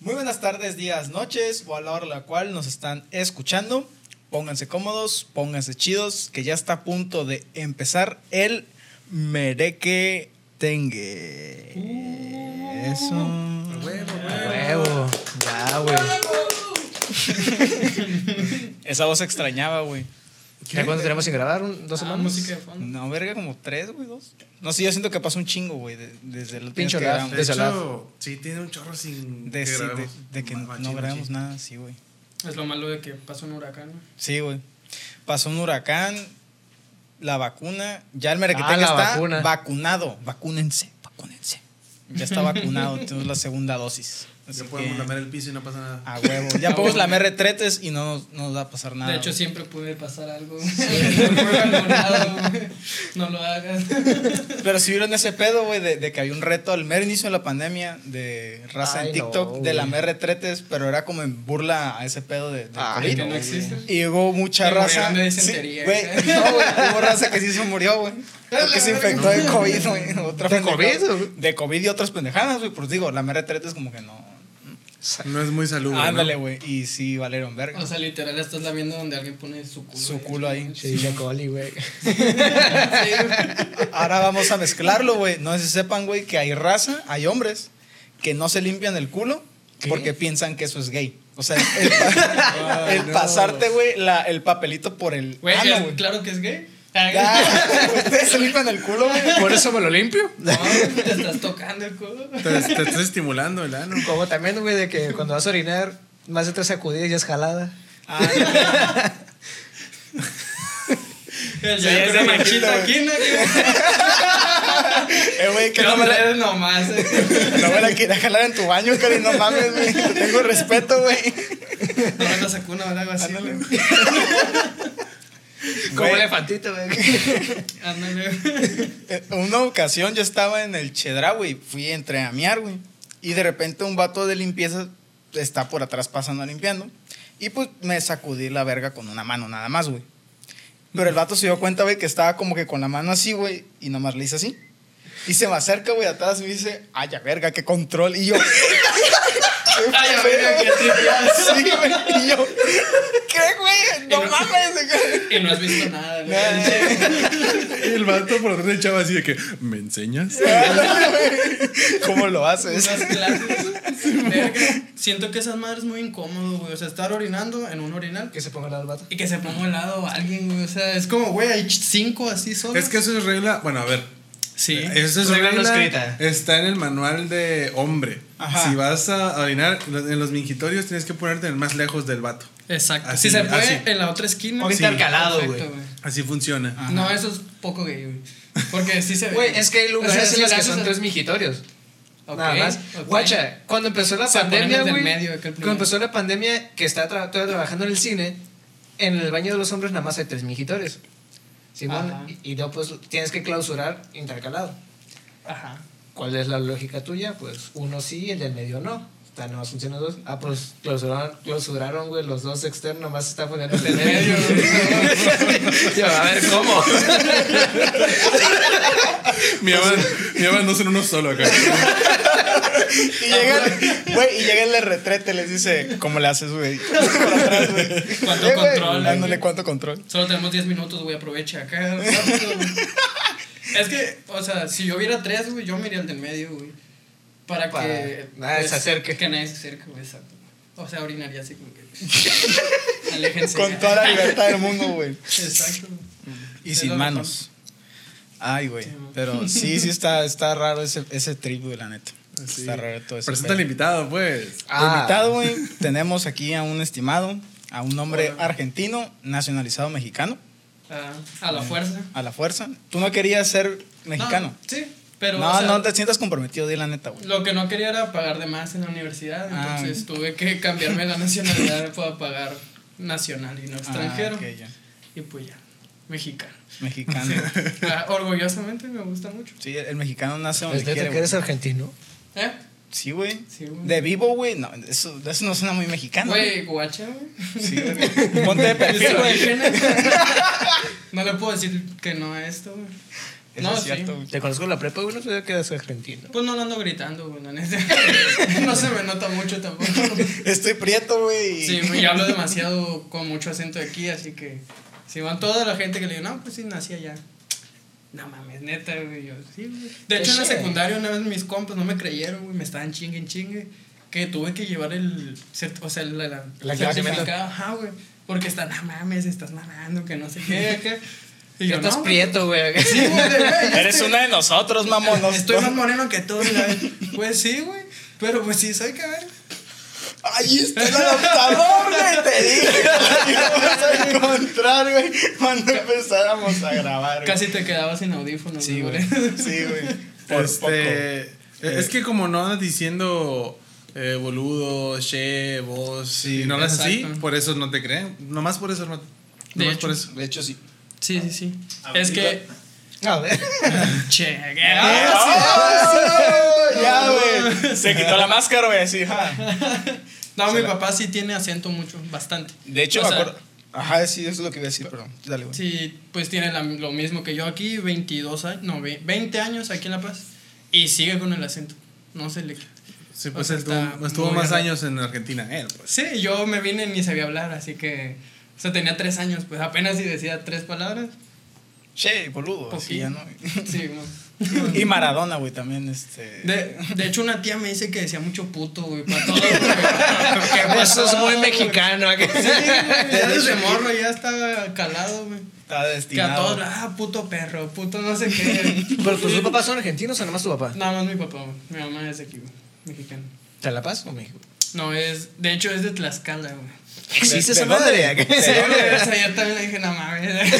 Muy buenas tardes, días, noches o a la hora a la cual nos están escuchando. Pónganse cómodos, pónganse chidos, que ya está a punto de empezar el Mereque Tengue. Eso. Huevo, A huevo. Ya, güey. Esa voz extrañaba, güey. ¿Ya cuánto tenemos sin grabar? ¿Un- ¿Dos Ah, semanas? música de fondo. No, verga, como tres, güey, dos. No sé, yo siento que pasó un chingo, güey, de- desde el Pincho que grabamos. De hecho, sí, tiene un chorro sin. De, que sí, de- que no grabamos machín. nada, sí, güey. Es lo malo de que pasó un huracán. ¿no? Sí, güey. Pasó un huracán, la vacuna, ya el merequetengue Ah, está vacuna. vacunado. Vacúnense, vacúnense. Ya está vacunado, tenemos la segunda dosis. Así Ya podemos que, lamer el piso y no pasa nada. a huevo. Ya A podemos huevo. lamer retretes y no, nos- no nos va a pasar nada. de hecho, güey. siempre puede pasar algo. No lo hagas. Pero si vieron ese pedo, güey, de, de que había un reto al mero inicio de la pandemia de raza en Ay, no, TikTok de lamer retretes, pero era como en burla a ese pedo de, del Ay, COVID. que no existe. Y hubo mucha Que raza. de Sí, güey, no, güey, hubo raza que sí se murió, güey. Porque se infectó de COVID, güey. Otra ¿De. COVID? De COVID y otras pendejadas, güey. Pues digo, la mera treta es como que no. No es muy salubre. Ándale, ¿no? güey. Y sí, valieron verga. O sea, literal, estás la viendo donde alguien pone su culo. Su culo ahí. Sí, de coli, güey. Sí. Ahora vamos a mezclarlo, güey. No sé si sepan, güey, que hay raza, hay hombres que no se limpian el culo porque piensan que eso es gay. O sea, el, pa- el no. pasarte, güey, la- el papelito por el. Güey. claro que es gay. Ya, Ustedes se limpian el culo, güey. Por eso me lo limpio. No, te estás tocando el culo. Te, te estás estimulando el ano. Como también, güey, de que cuando vas a orinar, más de tres sacudidas y es jalada. Ah, una viejito, manchita güey. aquí, ¿no? eh, güey, que Que no me la, hombre, nomás. eh. no me la quería jalar en tu baño, Cari. No mames, güey. Te tengo respeto, güey. No me la sacó una o algo así. Güey. Como elefantito, güey. Ándale. En una ocasión yo estaba en el Chedra, güey. Fui a entrenamear, güey. Y de repente un vato de limpieza está por atrás pasando limpiando. Y pues me sacudí la verga con una mano nada más, güey. Pero el vato se dio cuenta, güey, que estaba como que con la mano así, güey. Y nomás le hice así. Y se me acerca, güey, atrás y me dice, ay, ya verga, qué control. Y yo, Ay, a ver, qué tripeada. sí, güey. Y yo, ¿qué, güey? No no- mames. Y no has visto nada, güey. Y el vato por detrás del chavo así de que, ¿me enseñas? ¿Cómo lo haces? Unas clases. Verga. Siento que esas madres es muy incómodo, güey. O sea, estar orinando en un orinal Que se ponga al vato. y que se ponga al lado alguien, güey. O sea, es como, güey, hay cinco así solos. Es que eso es regla. Bueno, a ver. Sí. Eso es Regla regla. no escrita. Está en el manual de hombre. Ajá. Si vas a orinar en los mingitorios, tienes que ponerte el más lejos del vato. Exacto. Así, si se puede, así. en la otra esquina. O intercalado, güey. Así funciona. Ajá. No, eso es poco gay, güey. Porque sí se ve. Güey, es que hay O lugares sea, en si los que son el- tres mijitorios. Ok, Nada más. ok. Guacha, cuando empezó la Se ponen pandemia, güey. Cuando empezó la pandemia, que estaba tra- todavía trabajando en el cine, en el baño de los hombres nada más hay tres mijitorios. Simón, y, y no, pues tienes que clausurar intercalado. Ajá. ¿Cuál es la lógica tuya? Pues uno sí y el del medio no. Está nada más funcionan dos. Ah, pues clausuraron, clausuraron, güey, los dos externos, nomás se está poniendo el del medio. Yo, a ver, ¿cómo? Mi mamá, mi mamá no son uno solo acá. Y llega, güey, y llega el retrete, les dice, ¿cómo le haces, güey? ¿Cuánto Eh, control, Dándole cuánto control. Solo tenemos 10 minutos, güey, aprovecha acá. rápido. es que, o sea, si yo viera tres, güey, yo me iría al del medio, güey. Para Para que. nadie se acerque. Que nadie se acerque, güey, exacto. O sea, orinaría así como que. Aléjense. Con toda la libertad del mundo, güey. Exacto. Y sin manos. Ay, güey. Pero sí, sí está, está raro ese, ese trip, güey, la neta. Sí. Está raro todo eso. Presenta al invitado, pues. Ah. Invitado, güey. Tenemos aquí a un estimado, a un hombre Hola. argentino, nacionalizado mexicano, Ah, a la fuerza. a la fuerza. Tú no querías ser mexicano. No, sí, pero. no, o sea, no te sientas comprometido, di la neta, güey. Lo que no quería era pagar de más en la universidad, Ah. entonces tuve que cambiarme la nacionalidad para pagar nacional y no extranjero. Ah, ok, ya. Y pues ya, mexicano. Mexicano. Ah, orgullosamente me gusta mucho. Sí, el mexicano nace donde ¿Es neta quiere, que eres argentino? ¿Eh? Sí, güey. Sí, güey. De vivo, güey. No, eso, eso no suena muy mexicano. Güey, guacha, güey. Sí, güey. Ponte de perfil, güey. No le puedo decir que no a esto, güey. Eso No, es sí. cierto, güey. Te conozco en la prepa, güey, no sabía que eras argentino. Pues no lo ando gritando, güey. No se me nota mucho tampoco. Estoy prieto, güey. Sí, y hablo demasiado con mucho acento de aquí, así que si van toda la gente que le digo, no, pues sí, nací allá. No mames, neta, güey. Yo, sí, güey. De hecho, en la Che. secundaria una vez mis compas no me creyeron, güey, me estaban chingue en chingue. Que tuve que llevar el, o sea, la, la, La el certificado, ajá, güey. Porque están, no mames, estás mamando, que no sé qué, que. Y yo, estás no, güey. prieto, güey. Sí, güey, güey, Eres una de nosotros, mamón. Estoy más moreno que tú, mira. Pues sí, güey. Pero pues sí, soy que ver. Ahí está el adaptador, güey. Te dije. Lo íbamos a encontrar, güey. Cuando empezáramos a grabar. güey. Casi te quedabas sin audífonos. Sí, güey. Sí, güey. Por poco. Este, es que como no andas diciendo eh, boludo, che, vos, Sí, y no hablas así, por eso no te creen. Nomás por eso, hermano. De Nomás hecho. por eso. De hecho, sí. Sí, sí, sí. Es que. A ver. Che, ¡Ah, Ya, güey. Se quitó la máscara, güey. Así, ja. No, mi papá sí tiene acento mucho, bastante. De hecho, O me sea, acuerdo. Ajá, sí, eso es lo que iba a decir, pero dale, güey. Sí, pues tiene la- lo mismo que yo aquí, 22 años, no, ve- 20 años aquí en La Paz. Y sigue con el acento. No se le quita. Sí, pues O sea, estuvo más raro. años en Argentina, él, pues. Sí, yo me vine ni sabía hablar, así que. O sea, tenía tres años, pues apenas si decía tres palabras. Che, boludo. Así ya, ¿no? Sí, güey. Y Maradona, güey, también, este. De, de hecho, una tía me dice que decía mucho puto, güey, para todo. ¿Qué Eso es pasó, muy mexicano. ¿a que- Sí, güey, ya desde morro ya estaba calado, güey. Está Que a destinado. todos, ah, puto perro, puto no sé qué. Pero tus dos papás son argentinos o nada más tu papá. Nada más mi papá, güey. Mi mamá es de aquí, güey. Mexicana. ¿De La Paz o México? No, es. De hecho, es de Tlaxcala, güey. ¿Existe ¿De esa madre? ¿a que- ¿De Sí, dónde? güey, o sea, yo también le dije, no mames.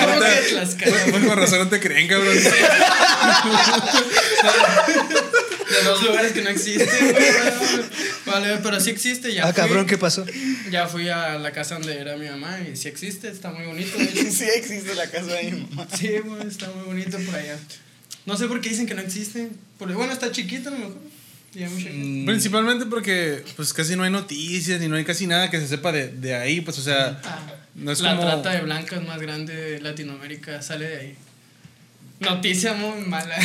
¿Cómo que Tlaxcala? Pues con razón no te creen, cabrón. De dos lugares que no existen, güey. Vale, pero sí existe, ya. Ah, fui. cabrón, ¿qué pasó? Ya fui a la casa donde era mi mamá y sí existe, está muy bonito. Sí existe la casa de mi mamá. Sí, güey, está muy bonito por allá. No sé por qué dicen que no existe. Porque, bueno, está chiquito a lo mejor. Mucha gente. Principalmente porque pues casi no hay noticias ni no hay casi nada que se sepa de, de ahí, pues o sea, Ah, no es la como... trata de blancas más grande de Latinoamérica sale de ahí. Noticia muy mala.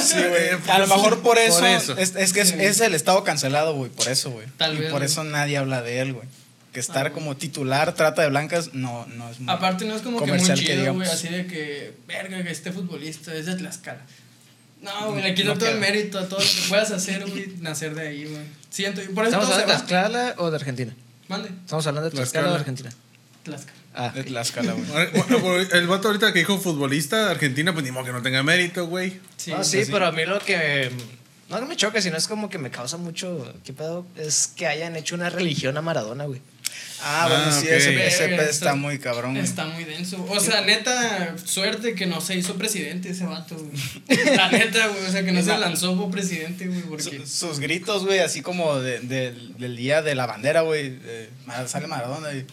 Sí, güey. A lo mejor por eso. Por eso. Es, es que es, Sí. es el estado cancelado, güey. Por eso, güey. Tal y vez, por güey. eso nadie habla de él, güey. Que estar Ah, como titular, trata de blancas, no, no es muy Aparte no es como que muy comercial chido, güey, así de que, verga, que este futbolista es de Tlaxcala. No, güey, le No todo el mérito a todo lo que puedas hacer, güey, nacer de ahí, güey. Siento, y por eso ¿Estamos todo hablando de va. Tlaxcala o de Argentina? Mande, ¿Estamos hablando de Tlaxcala o de. Argentina? Tlaxcala. Ah, De Tlaxcala, güey. Bueno, El vato ahorita que dijo futbolista argentina, pues ni modo que no tenga mérito, güey. Sí, Ah, sí, así. pero a mí lo que. No que me choca, sino es como que me causa mucho. ¿Qué pedo? Es que hayan hecho una religión a Maradona, güey. Ah, bueno, Ah, sí, ese, pez está está- muy cabrón, güey. Está muy denso. O sea, neta, suerte que no se hizo presidente ese vato, güey. La neta, güey. O sea, que no se lanzó como presidente, güey, porque... Su- Sus gritos, güey, así como de- del- del día de la bandera, güey. de- Sale Maradona y.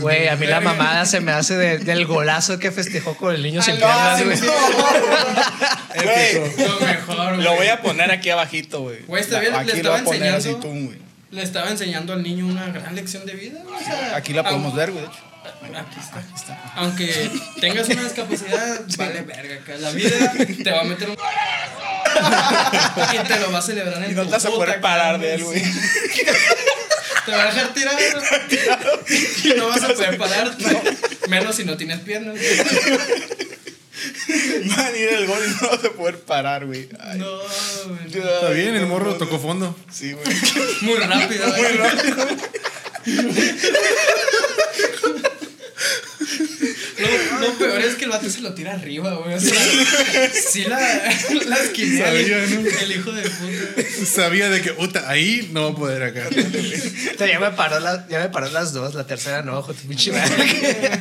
Güey, a mí la mamada se me hace de- del golazo que festejó con el niño sin piernas, güey. Güey, Lo mejor, güey. lo voy a poner aquí abajito, güey. Güey, está bien, le Aquí lo estaba voy a poner así enseñando. güey. Le estaba enseñando al niño una gran lección de vida, güey. O sea, Aquí la podemos ver, güey. de hecho. Aquí está. Aunque tengas una discapacidad, vale verga, que la vida te va a meter un... y te lo va a celebrar en Y no tu te vas a puta poder parar cara, de él, güey. Te va a dejar tirado. y no vas a poder pararte. Menos si no tienes piernas. Van a ir el gol y no vas a poder parar, güey. Ay, No, güey. Está bien, el morro no, tocó fondo. Sí, güey. Muy rápido. Muy güey. rápido. Lo, lo peor es que el vato se lo tira arriba, güey. O sea, sí la, la ¿no? el hijo de puta. Sabía de que, puta, ahí no va a poder acá. Ya me paró, la- ya me paró las dos, la tercera no, ojo, tu pinche madre.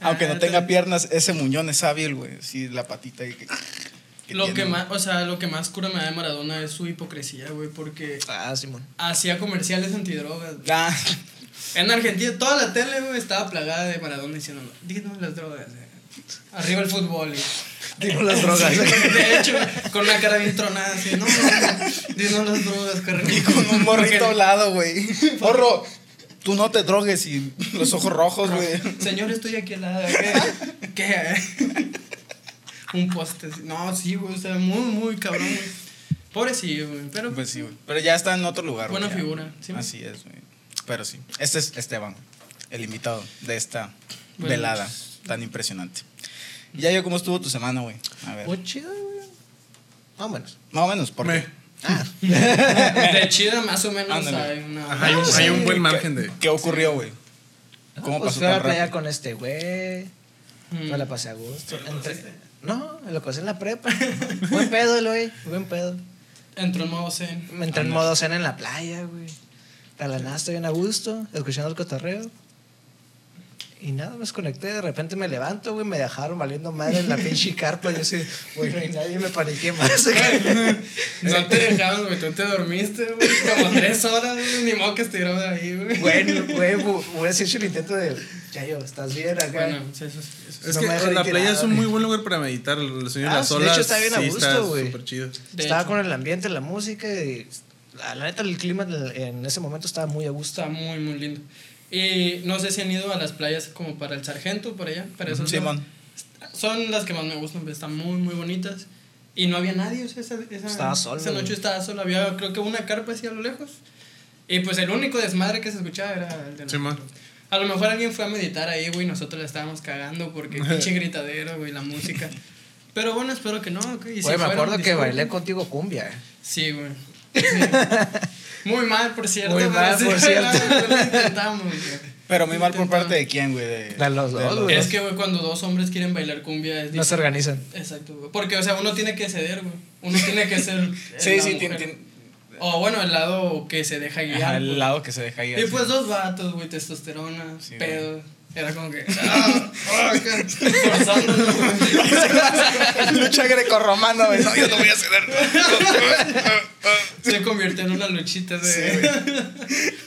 Aunque no tenga piernas, ese muñón es hábil, güey. Sí, la patita que. que Lo tiene, que más, o sea, lo que más cura me da de Maradona es su hipocresía, güey, porque Ah, Simón. hacía comerciales antidrogas. güey. Ah, En Argentina, toda la tele, güey, estaba plagada de Maradona diciendo, dinos las drogas, eh. arriba el fútbol. y- Digo las drogas. De hecho, con una cara bien tronada, así, no, no, dinos las drogas, carnal. y con un morrito al lado, güey. Morro, tú no te drogues y los ojos rojos, güey. Señor, estoy aquí al lado. ¿Qué? ¿Qué? Un poste. No, sí, güey. O sea, muy, muy cabrón, güey. Pobrecillo, güey. Pero Pues sí, güey. Pero ya está en otro lugar, güey. Buena figura, sí. Así es, güey. Pero sí. Este es Esteban, el invitado de esta Bueno, velada pues- tan impresionante. Y ya yo, ¿cómo estuvo tu semana, güey? A ver. Pues chido, güey. Más o menos. Más o menos, porque. Me- de chida, más o menos, hay una. Ajá, hay, un, hay un buen margen de. ¿Qué ocurrió, güey? ¿Cómo pues pasó fui a la playa con este güey. Mm. Me la pasé a gusto. Entre- No, me lo pasé en la prepa. buen pedo, el güey. Buen pedo. Entró en modo zen. Me entré en modo cena en la playa, güey. A la nada estoy bien a gusto, escuchando el cotorreo. Y nada, me desconecté. De repente me levanto, güey. Me dejaron valiendo madre en la pinche carpa. Yo así, güey, no hay nadie. Me paniqué más. No te dejaron, güey. Tú te dormiste, güey. Como tres horas, güey. Ni modo que estuvieron ahí, güey. bueno, güey, bu- hubiera hecho el intento de, ya yo, ¿estás bien acá? Bueno, sí, eso sí. eso sí. Es No que la playa nada, es un muy buen lugar para meditar. El de Ah, las sí, de olas. hecho está bien a sí, gusto, está güey. súper chido. Estaba hecho. con el ambiente, la música y la, la neta el clima en, ese momento estaba muy a gusto. Está muy, muy lindo. Y no sé si han ido a las playas como para el Sargento, por allá. Para eso Simón. Son las que más me gustan, están muy, muy bonitas. Y no había nadie, o sea, esa, esa, Estaba solo, esa noche güey. estaba solo. Había, creo que una carpa así a lo lejos. Y pues el único desmadre que se escuchaba era el de Simón. nosotros. A lo mejor alguien fue a meditar ahí, güey, y nosotros le estábamos cagando porque pinche gritadero, güey, la música. Pero bueno, espero que no. ok, y si Güey, me fueron, acuerdo que bailé contigo cumbia. Sí, güey. Sí. Muy mal, por cierto. Muy pero mal, sí, por cierto. pero lo intentamos, güey. Pero muy mal por parte de quién, güey. De, De los dos, güey. Es que, güey, cuando dos hombres quieren bailar cumbia es No se organizan. Exacto, güey. Porque, o sea, uno tiene que ceder, güey. Uno tiene que ser. el- Sí, sí, tiene. O bueno, el lado que se deja guiar. Ajá, güey. el lado que se deja ir. Y pues dos vatos, güey, testosterona, Sí, pedo. Era como que. Ah, ah. Lucha grecorromana, güey. No, yo no voy a ceder. Se convirtió en una luchita de.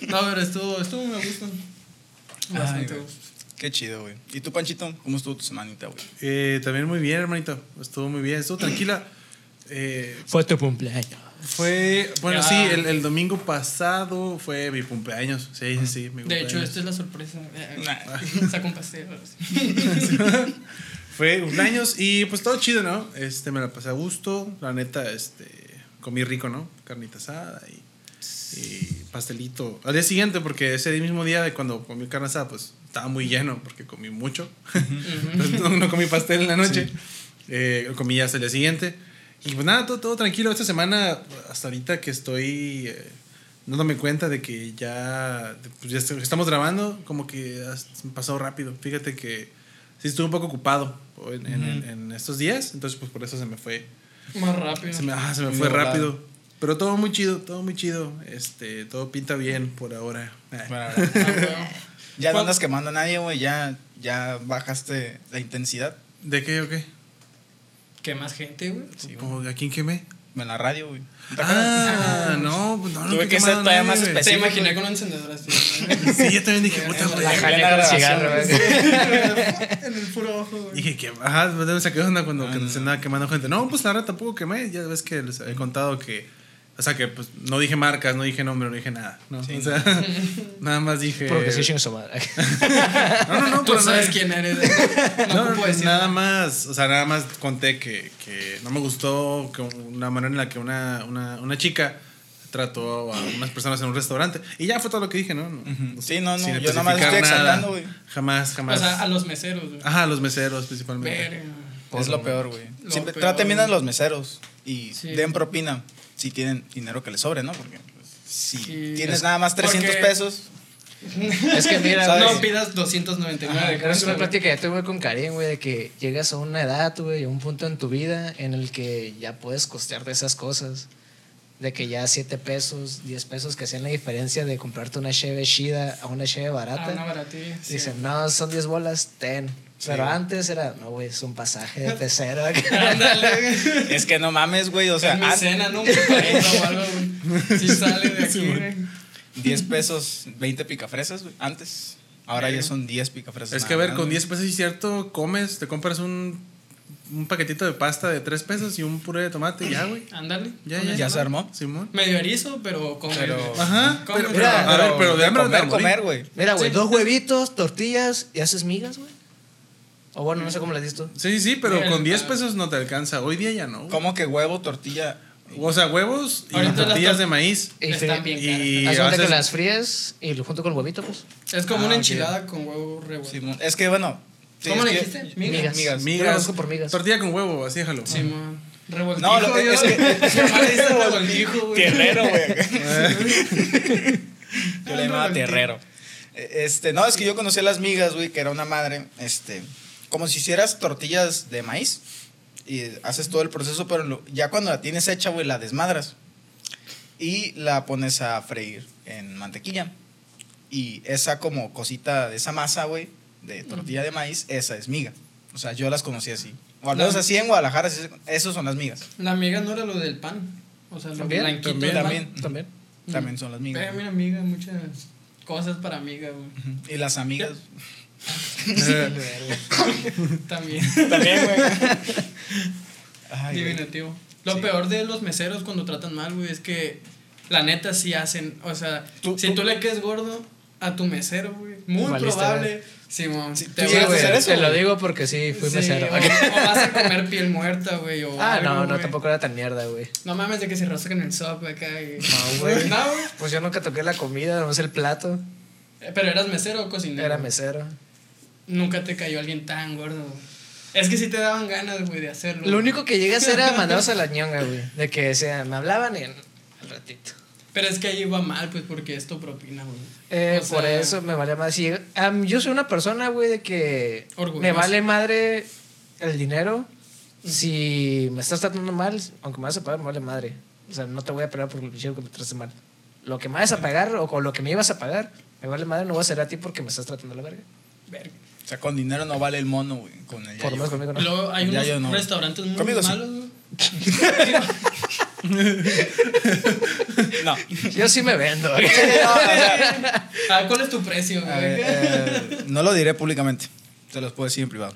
no, pero estuvo, estuvo muy a gusto. Bastante a güey. gusto. Qué chido, güey. ¿Y tú, Panchito? ¿Cómo estuvo tu semanita, güey? Eh, también muy bien, hermanito. Estuvo muy bien, estuvo tranquila. Eh, Fue tu cumpleaños. Fue, bueno, Ya. sí, el, el domingo pasado fue mi cumpleaños. Sí, sí, sí. mi De hecho, cumpleaños. esta es la sorpresa. Nah. Saca un pastel. sí. Fue cumpleaños y pues todo chido, ¿no? Este, me la pasé a gusto. La neta, este, comí rico, ¿no? Carnita asada y, y pastelito. Al día siguiente, porque ese mismo día de cuando comí carne asada, pues estaba muy lleno porque comí mucho. Entonces, no, no comí pastel en la noche. Eh, comí ya hasta el día siguiente. Y pues nada, todo, todo tranquilo. Esta semana, hasta ahorita que estoy eh, dándome cuenta de que ya, pues ya est- estamos grabando, como que ha pasado rápido. Fíjate que sí estuve un poco ocupado en, en- en- en estos días, entonces pues por eso se me fue. Más rápido. Se me, ah, se me fue rápido. Pero todo muy chido, todo muy chido. Este, todo pinta bien por ahora. Ah. Bueno, Ah, ya no ¿Cuál- andas quemando a nadie, güey. Ya, ya bajaste la intensidad. ¿De qué o qué? ¿Qué más gente, güey? Sí, güey. ¿Cómo- ¿A quién quemé? En la radio, güey. Ah, no, pues no, no. Tuve que ser todavía nadie, más güey. Te específico. imaginé con un encendedor así. Sí, yo también dije, puta, güey. La jalé con grabación, cigarro, en el puro ojo, güey. Dije que, ajá, me saqué de onda cuando Ah, que no. se andaba quemando gente. No, pues la verdad tampoco quemé. Ya ves que les he contado que, o sea, que pues no dije marcas, no dije nombre, no dije nada. ¿no? Sí, o sea, nada más dije. Porque sí, su madre. No, no, no, Tú pero sabes quién eres. No, No, decir nada más, o sea, nada más conté que, que no me gustó que una manera en la que una, una, una chica trató a unas personas en un restaurante. Y ya fue todo lo que dije, ¿no? Sí, no, no, sin yo nada más especificar estoy nada. exaltando, güey. Jamás, O jamás. sea, a los meseros, güey. Ajá, a los meseros principalmente. Es lo peor, güey. Traten bien a los meseros y Sí. den propina si tienen dinero que les sobre, ¿no? Porque pues, si Sí. tienes Es- nada más 300 porque- pesos, Es que mira, ¿Sabes? güey, No pidas 299 Ajá, de pero es una plática que ya tuve con Karim, güey, de que llegas a una edad, güey, a un punto en tu vida en el que ya puedes costearte esas cosas. De que ya 7 pesos, 10 pesos que hacían la diferencia de comprarte una cheve chida a una cheve Ah, barata. una baratilla. sí. Dicen, no, son 10 bolas, ten. Pero güey. antes era, no, güey, es un pasaje de pecero. Ándale, güey. es que no mames, güey. O sea, Es mi an- cena, ¿no? Un cuarenta o algo, güey. Si sale de aquí, güey. 10 pesos, 20 picafresas, güey. Antes. Ahora ya son 10 picafresas. Es que a ver, con güey. 10 pesos, es cierto, comes, te compras un un paquetito de pasta de tres pesos y un puré de tomate, y ya, güey. Ándale. Ya, con ya. ¿Ya se armó? Simón. Medio erizo, pero come. Pero- Ajá. Come, Pero, pero- pero- a ver, pero de hambre comer, comer, güey. Mira, güey, Sí. dos huevitos, tortillas y haces migas, güey. O bueno, no sé cómo dices tú. Sí, sí, pero Mira, con 10 ah. pesos no te alcanza. Hoy día ya no. ¿Cómo que huevo, tortilla? O sea, huevos y Ahorita las tortillas tor- de maíz. Y Están bien y- haces- que las fríes y lo junto con el huevito, pues. Es como Ah, una enchilada con huevo revuelto. Simón. Es que, bueno. Sí, ¿Cómo es le dijiste? Migas. Migas. Migas. por migas. Tortilla con huevo, así déjalo. Simón. Revoltijo. No, lo- yo- es que- dice revoltijo, güey. Tierrero, güey. Yo le llamaba tierrero. Eh, Este, no, es que yo conocí a las migas, güey, que era una madre, este, como si hicieras tortillas de maíz y haces todo el proceso, pero lo- ya cuando la tienes hecha, güey, la desmadras y la pones a freír en mantequilla. Y esa como cosita de esa masa, güey, de tortilla de maíz, esa es miga. O sea, yo las conocí así. O al menos La- así en Guadalajara, esos son las migas. La amiga no era lo del pan. O sea, lo ¿También? blanquito También, también. También. También son las migas. Pero mira, amiga, muchas cosas para amiga, güey. Y las amigas. También. También, güey. Ay, güey. Diminutivo. Lo Sí. peor de los meseros cuando tratan mal, güey, es que la neta sí hacen. O sea, Tú- si tú- tú, le quedes gordo a tu mesero, güey, muy probable. Sí, te tú Sí, llegas a vas hacer eso, te lo digo porque sí, fui Sí, mesero. o, o vas a comer piel muerta, güey. Ah, algo, no, no, tampoco era tan mierda, güey. No mames de que se rascan el sopa acá. y- No, güey. No, güey. Pues yo nunca toqué la comida, no sé el plato. Eh, Pero eras mesero o cocinero. Era mesero. Nunca te cayó alguien tan gordo. Es que sí te daban ganas, güey, de hacerlo. Lo único que llegué a hacer era mandarlos a la ñonga, güey. De que sea, me hablaban y al ratito. Pero es que ahí va mal, pues, porque esto propina, güey. Eh, O sea, por eso me valía más. Si, am, yo soy una persona, güey, de que Orgullosa. me vale madre el dinero. Si me estás tratando mal, aunque me vas a pagar, me vale madre. O sea, no te voy a pagar por el bicho que me trates mal. Lo que me vas a pagar o con lo que me ibas a pagar, me vale madre, no voy a hacer a ti porque me estás tratando la verga. Verga. O sea, con dinero no vale el mono, güey. Con el Por lo menos conmigo no. Luego hay unos no. restaurantes muy Conmigo sí. malos, güey. No. Yo sí me vendo. güey. Ah, ¿cuál es tu precio, A güey? ver, eh, no lo diré públicamente. Te los puedo decir en privado.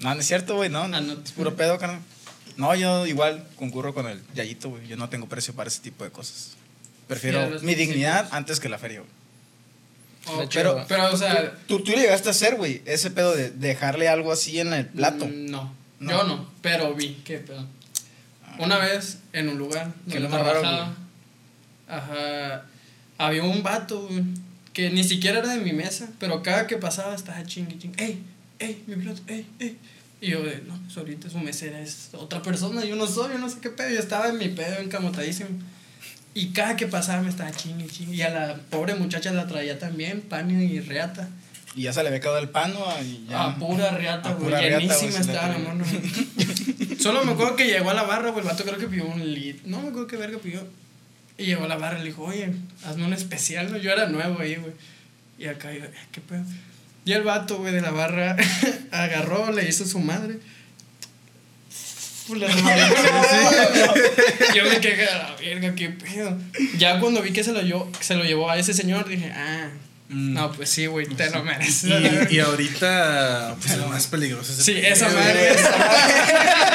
No, no es cierto, güey. No, no. Ah, no. Es puro pedo, carnal. No, yo igual concurro con el yayito, güey. Yo no tengo precio para ese tipo de cosas. Prefiero mi dignidad principios. antes que la feria, güey. oh, Pero- pero, pero, o sea. Tú, tú llegaste a hacer, güey, ese pedo de dejarle algo así en el plato. mm, No, No. yo no, pero vi, qué pedo. Una vez en un lugar raro, trabajaba, ajá, había un vato, güey, que ni siquiera era de mi mesa, pero cada que pasaba estaba chingui ching, ey, ey, mi plato, ey, ey. Y yo, de, no, pues ahorita su mesera es otra persona, yo no soy, yo no sé qué pedo, yo estaba en mi pedo encamotadísimo. Y cada que pasaba me estaba chingui chingui. Y a la pobre muchacha la traía también, pan y reata. Y ya se le había quedado el pan, ¿no? Y ya. A pura riata, A güey. Llenísima estaba la mano. Solo me acuerdo que llegó a la barra, güey. El vato creo que pidió un lit. No me acuerdo qué verga pidió. Y llegó a la barra y le dijo, oye, hazme un especial, ¿no? Yo era nuevo ahí, güey. Y acá, yo, "Eh, ¿qué pedo? Y el vato, güey, de la barra agarró, le hizo su madre. Pues, la madre, Yo me quedé a la verga, qué pedo. Ya cuando vi que se lo, llevó, se lo llevó a ese señor, dije, ah, Mm. no, pues sí, güey, te lo mereces. Y, y ahorita, pues lo más peligroso es Sí, esa güey. madre. Esa madre.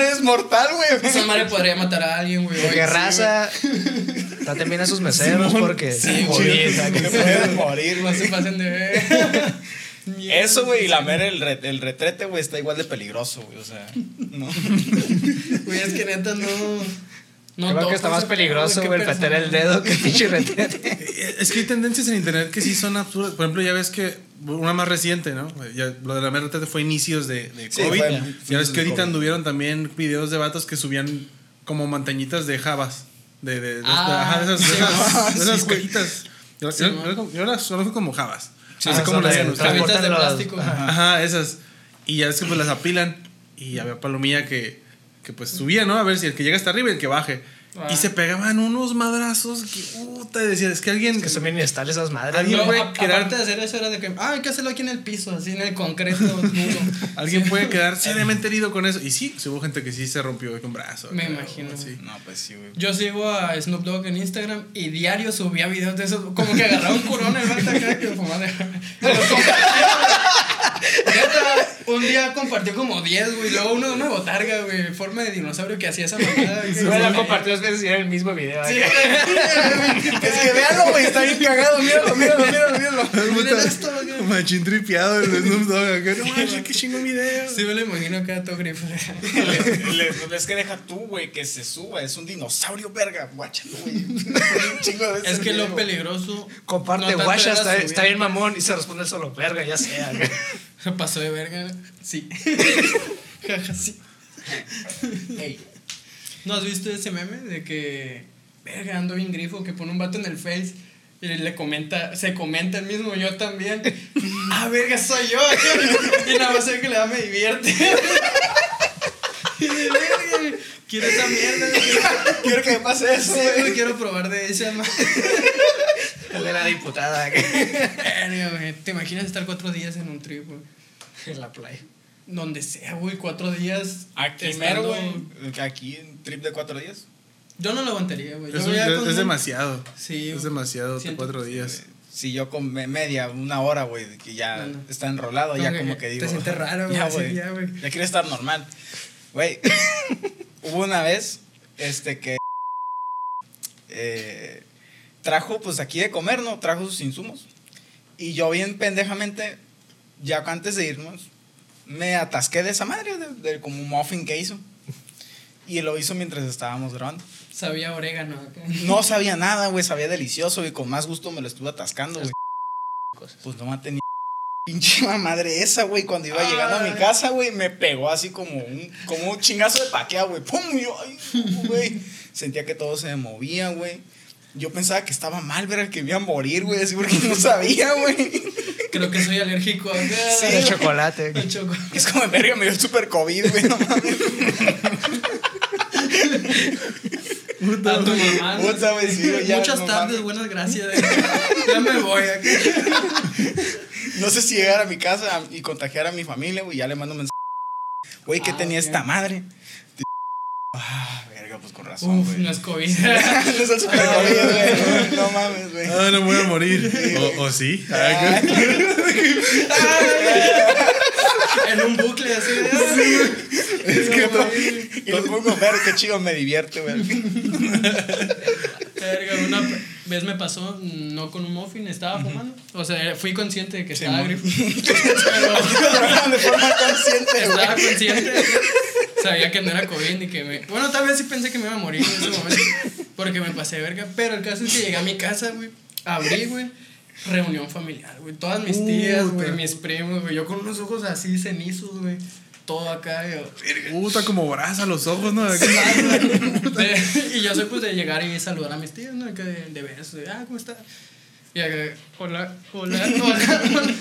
Madre es mortal, güey. Esa madre podría matar a alguien, güey. De Hoy que sí, raza. Traten bien a sus meseros porque. Sí, morir, que puedes morir, güey. No se pasen de ver. Eso, güey, y lamer el, re- el retrete, güey, está igual de peligroso, güey. O sea, no. Güey, es que neta no. No Creo que está más peligroso, güey, el meter el dedo que pinche retrete. Eh, Es que hay tendencias en internet que sí son absurdas. Por ejemplo, ya ves que una más reciente, ¿no? Ya, lo de la MRT fue inicios de, de Sí, COVID. fue ya inicios ves que ahorita COVID. anduvieron también videos de vatos que subían como montañitas de jabas. De, de, de, Ah, ajá, de esas, sí, de esas, sí, de esas güey. cajitas. Yo, Sí, yo- las conozco como jabas. Ah, sé cómo son le de- plástico. Ajá. Ajá, esas. Y ya ves que pues las apilan. Y había palomilla que, que pues subía, ¿no? A ver si el que llega hasta arriba y el que baje. Ah. Y se pegaban unos madrazos que puta. Decía, es que alguien. Que son bien inestables esas madres. Alguien No, puede a- quedar- aparte de hacer eso era de que, ah, hay que hacerlo aquí en el piso, así en el concreto duro. Alguien puede quedar seriamente herido con eso. Y sí, sí hubo gente que sí se rompió con brazo. Me imagino. así. No, pues sí, güey. Yo sigo a Snoop Dogg en Instagram y diario subía videos de eso, como que agarraba un curón el vato acá que fumaba de... un día compartió como 10, güey. Luego uno de una botarga, güey. En forma de dinosaurio que hacía esa mamada. güey. Igual la compartió dos veces y era el mismo video. Sí. Es que véanlo, güey, está bien cagado. Míralo, míralo, míralo, míralo. Miren esto, güey. Machín tripeado el Snoop Dogg acá. No manches, qué chingo video. Sí, me lo imagino acá todo grifo. Es que deja tú, güey, que se suba. Es un dinosaurio, verga. Guáchalo, güey. Un chingo de veces Es que lo peligroso. Comparte, guacha, está, bien mamón y se responde solo, verga, ya sea. acá. Se pasó de verga. Sí. Jaja, sí. Ey, ¿No has visto ese meme de que, verga, ando bien grifo, que pone un vato en el Face y le comenta, se comenta el mismo, yo también. ah, verga, soy yo. y nada más el que le da me divierte. Y de verga, quiero esa mierda. Quiero que me pase eso, Sí, quiero probar de esa madre. El de la diputada. ¿Te imaginas estar cuatro días en un trip, güey? en la playa. Donde sea, güey, cuatro días. Aquí estando- mero, güey. Aquí en trip de cuatro días. Yo no lo aguantaría, güey. Es, demasiado. Sí, Es demasiado, Siento cuatro días. Si yo con me- media, una hora, güey, que ya No, no. está enrolado, No, ya como que que te digo. sientes raro, güey, Ya, güey. ya. Ya quiero estar normal. Güey, hubo una vez, este, que eh, trajo, pues aquí de comer, ¿no? Trajo sus insumos. Y yo bien pendejamente, ya antes de irnos, me atasqué de esa madre, de, de como un muffin que hizo. Y lo hizo mientras estábamos grabando. Sabía orégano acá. No sabía nada, güey, sabía delicioso y con más gusto me lo estuve atascando, güey. Pues no maté ni pinche madre esa, güey. Cuando iba llegando a mi casa, güey, me pegó así como un, como un chingazo de paquea, güey. ¡Pum! Y yo, ay, güey. Sentía que todo se movía, güey. Yo pensaba que estaba mal, ver que me iba a morir, güey, así porque no sabía, güey. Creo que soy alérgico acá. Sí, El chocolate. Al choco. Es como, verga, me dio el super COVID, güey, no mames. A tu mamá. Puta, güey, sí, güey, ya, Muchas no tardes, mames. buenas gracias. Ya me voy acá. No sé si llegar a mi casa y contagiar a mi familia, güey. Ya le mando un mensaje. Güey, ¿qué Ah, tenía esta madre? Ah, verga, pues con razón, Uf, güey. no es COVID. No es super COVID, güey. No mames, güey. Ah, no voy a morir. O, o sí. Ah, en un bucle así. Es que no. Y lo pongo ver, qué chido me divierte, güey. Verga, una vez me pasó, no con un muffin, estaba fumando. O sea, fui consciente de que Sí, estaba grifo. Pero De forma consciente, güey. estaba consciente. Sabía que no era COVID ni que me. Bueno, tal vez sí pensé que me iba a morir en ese momento. Porque me pasé de verga. Pero el caso es que llegué a mi casa, güey. Abrí, güey. Reunión familiar, güey. Todas mis tías, güey. Mis primos, güey. Yo con unos ojos así cenizos, güey. Todo acá. Yo, Puta, como brasa los ojos, ¿no? De- y yo soy pues de llegar y saludar a mis tías, ¿no? Que de, de besos, de, ah, ¿cómo está? Y acá, hola, hola, hola, hola.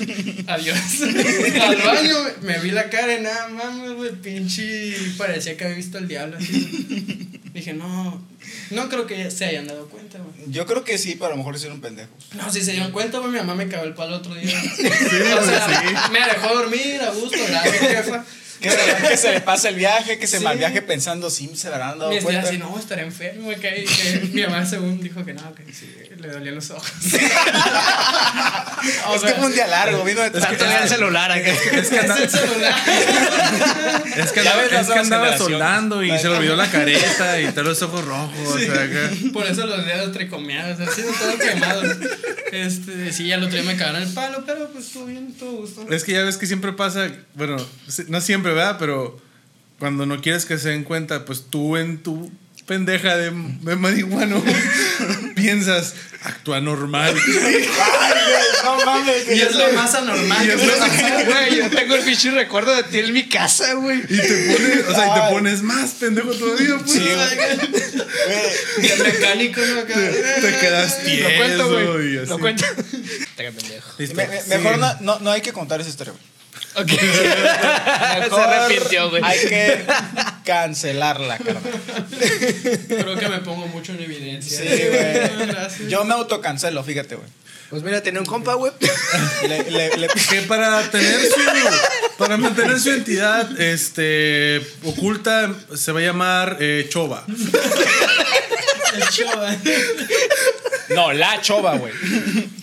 adiós. Al baño, me vi la cara y nada mames, güey, pinche, parecía que había visto al diablo así. Dije, no, no creo que se hayan dado cuenta, güey. Yo creo que sí, pero a lo mejor hicieron pendejo. No, si se dieron cuenta, güey, mi mamá me cagó el palo otro día. Sí, o sea, sí. me dejó dormir a gusto, gracias, jefa. Que se, que se le pase el viaje, que se Sí. mal viaje pensando, sí, se habrán dado tías cuenta. así, no, estaré enfermo, que, que mi mamá según dijo que no, que sí, le dolían los ojos. O Es sea, que fue un día largo, vino de Tanto en el celular acá. Es que, es el celular. es que Ya andaba, es que soldando y se le olvidó la careta y todos los ojos rojos. o sea, acá. Por eso los dedos tricomeados, así, todos quemados. Este, sí, al otro día me cagaron el palo, pero pues todo bien, todo gusto. Es que ya ves que siempre pasa, bueno, no siempre, ¿verdad? Pero cuando no quieres que se den cuenta, pues tú en tu pendeja de, de marihuano piensas, actúa normal. Ay, güey, no mames. Y es lo más anormal. Y es lo- Güey, yo tengo el pinche recuerdo de ti en mi casa, güey. Y te pones, o sea, y te pones más pendejo todavía, pues. Sí, güey. Y el mecánico, ¿no? Te, te quedas tieso Lo cuento, güey. Lo cuento. Te pendejo. Mejor no, no, no hay que contar esa historia, güey. Ok. Mejor Se arrepintió, güey. Hay que cancelarla, carnal. Creo que me pongo mucho en evidencia. Sí, güey. Yo me autocancelo, fíjate, güey. Pues mira, tenía un compa, güey. Le, le, le- que para tener su para mantener su entidad este oculta se va a llamar eh, Choba El ¿eh? No, la chova, güey.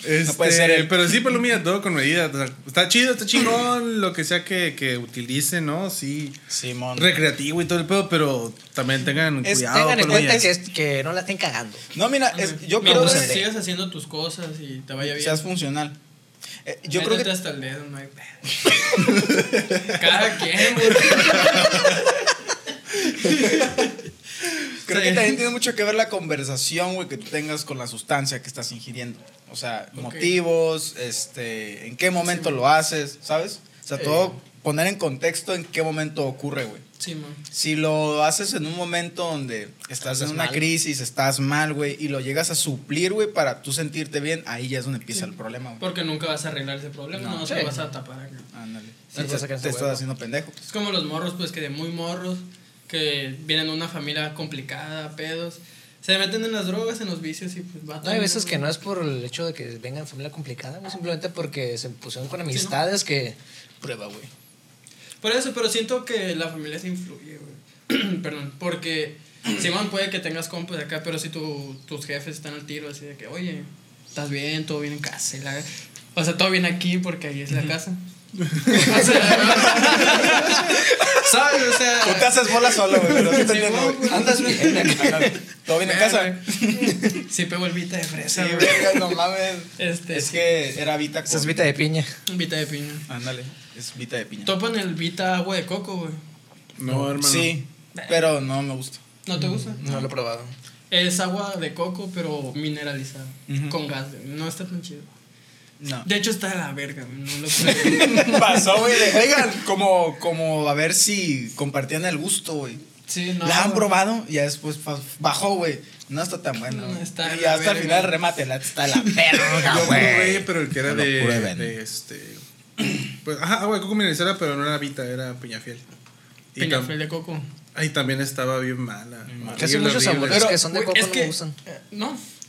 Este, No puede ser el- Pero sí, Palomilla, todo con medida. O sea, está chido, está chingón, lo que sea que, que utilice, ¿no? Sí. Simón. Recreativo y todo el pedo, pero también tengan Es- cuidado. Tengan en cuenta que, es- que no la estén cagando. No, mira, es- yo creo que sigas haciendo tus cosas y te vaya bien. seas funcional. Eh, yo creo Métete que hasta el dedo, no hay pedo. Cada quien, güey. Creo Sí. que también tiene mucho que ver la conversación, güey, que tú tengas con la sustancia que estás ingiriendo. O sea, motivos, este, en qué momento lo haces, ¿sabes? O sea, Eh. todo poner en contexto en qué momento ocurre, güey. Sí, man. Si lo haces en un momento donde estás en una mal. crisis, estás mal, güey, y lo llegas a suplir, güey, para tú sentirte bien, ahí ya es donde empieza el problema, güey. Porque nunca vas a arreglar ese problema, No. no, Sí. vas a tapar acá. Ándale. Sí, te estás haciendo pendejo. Es como los morros, pues que de muy morros, que vienen de una familia complicada, pedos. Se meten en las drogas, en los vicios y pues va No, hay veces que no es por el hecho de que vengan de familia complicada, güey, simplemente porque se pusieron con amistades que prueba, güey. Por eso, pero siento que la familia se influye, güey. Perdón, porque Simón puede que tengas compas de acá, pero si tu, tus jefes están al tiro, así de que, oye, estás bien, todo bien en casa. y la- O sea, todo bien aquí porque ahí es la casa. O sea, ¿Sabes? O sea. Tú te haces bola solo, güey, pero sí te entiendo, güey. güey. Andas bien. ¿Todo bien en casa? Verga. Sí, pego el vita de Sí, fresa, güey. no mames. Este, Es que era Vita con... Esa es vita de piña. Vita de piña. Ándale, es Vita de piña. Topan el Vita agua de coco, güey. No, hermano. Sí, pero no me gusta. ¿No te gusta? No lo he probado. Es agua de coco, pero mineralizada. Ujú. Con gas, güey. No está tan chido. No. De hecho, está de la verga, güey. No lo puedo. Pasó, güey. Oigan, como, como a ver si compartían el gusto, güey. Sí, no. la han güey. probado y ya después bajó, güey. No está tan bueno. No, güey. está y la hasta el final remate, la está la verga, Yo güey. pero el que era No de, este. Pues, ajá, agua de coco mineralizada, pero no era Vita, era Peñafiel. Y, Peñafiel de coco. ay, también estaba bien mala. Casi muchos sabores que son de Güey, coco es no me gustan. eh,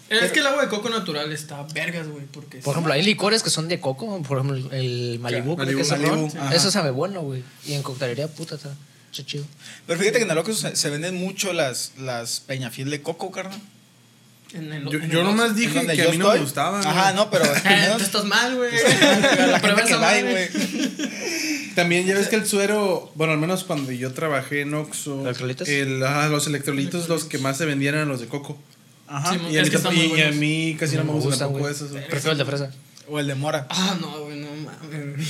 Es que el agua de coco natural está vergas, güey. Porque Por ejemplo, hay licores que son de coco, por ejemplo, el Malibu, creo Malibu, que es el Malibu, ajá. Eso sabe bueno, güey. Y en coctelería, puta, está, está chido. Pero fíjate que en el Oxxo se, se venden mucho las, las peñafiel de coco, carnal. En el, Yo, en yo el nomás dije que a mí no me gustaban. Ajá, no, pero tú estás mal, güey. También ya ves que el suero, bueno, al menos cuando yo trabajé en Oxxo, ¿Electrolitos? el- ajá, los electrolitos, los que más se vendían eran los de coco. Ajá. Sí, Y a, Es mí, que están muy y a mí casi no, me gustan güey. esos. Prefiero el de fresa. O el de mora. Ah, no, güey, no mames.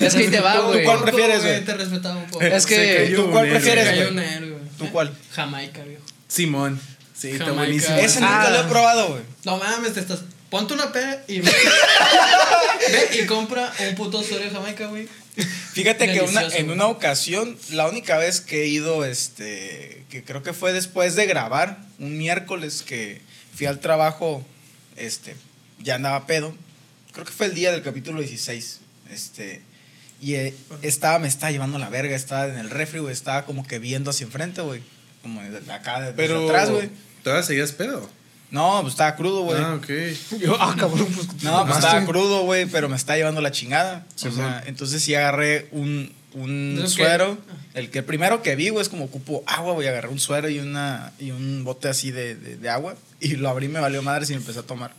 Es que ahí te va, ¿Tú güey. cuál prefieres, güey? Te respetaba un poco. Es que ¿tú cuál prefieres, güey? ¿Tú cuál? Jamaica, viejo. Simón. Sí, está Jamaica. buenísimo. Ese nunca Ah. lo he probado, güey. No mames, te estás. Ponte una P y ve. ve y compra un puto suero de Jamaica, güey. Fíjate que una, en una ocasión, la única vez que he ido, este, que creo que fue después de grabar, un miércoles que fui al trabajo, este, ya andaba pedo. Creo que fue el día del capítulo 16. Este, y eh, estaba, me estaba llevando la verga, estaba en el refri, güey, estaba como que viendo hacia enfrente, güey. Como de acá, desde Pero atrás, güey. todavía seguías pedo. No, pues estaba crudo, güey. Ah, ok. Yo, ah, cabrón, pues. No, pues estaba crudo, güey, pero me está llevando la chingada. Sí, o sea, man. entonces sí agarré un, un suero. El que primero que vi, güey, es como ocupo agua, güey. Agarré un suero y, una, y un bote así de, de, de agua. Y lo abrí, me valió madre y me empecé a tomar.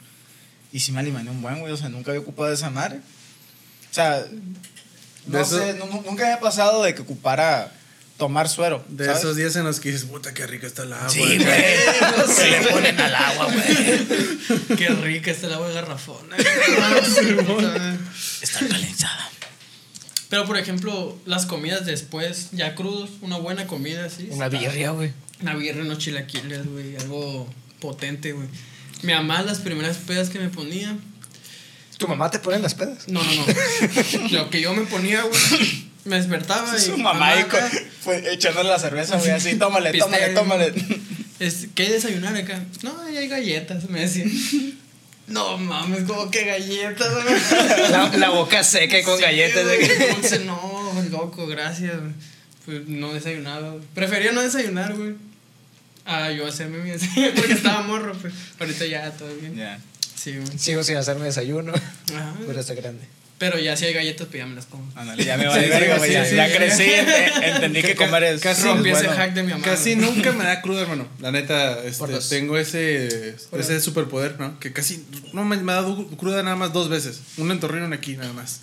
Y sí me alimané un buen, güey. O sea, nunca había ocupado esa madre. O sea, no sé, nu- nu- nunca me ha pasado de que ocupara tomar suero. De ¿sabes? esos días en los que dices, puta, qué rica está el agua. Sí, güey. Se le ponen al agua, güey. Qué rica está el agua de garrafona. Está calentada. Pero por ejemplo, las comidas después, ya crudos, una buena comida así. Una birria, güey. Una birria, unos chilaquiles, güey. Algo potente, güey. Mi mamá, las primeras pedas que me ponía. ¿Tu mamá te pone las pedas? No, no, no. Lo que yo me ponía, güey. Me despertaba y. Su mamá con- fue echándole la cerveza, güey, así, tómale, tómale, tómale. Es, ¿Qué hay de desayunar acá? No, ahí hay galletas, me decía. No mames, como que galletas. La, la boca seca y con Sí, galletas. güey, Entonces, no, loco, gracias. Pues no desayunaba. Prefería no desayunar, güey. Ah, yo hacerme mi desayuno porque estaba morro, pues. Ahorita ya todo bien. Ya. Sí, güey. Sigo sin hacerme desayuno. Ajá. Pero está grande. Pero ya si hay galletas, pues ya me las como. Ándale, ya me vale Sí, verga, güey. sí, ya, sí. ya crecí, ent- entendí que comer es. casi Rompí ese bueno. hack de mi mamá. Casi güey. nunca me da cruda, hermano. La neta, este, tengo ese, ese superpoder, ¿no? Que casi no me, me ha dado cruda nada más dos veces. Una en Torreón y una aquí nada más.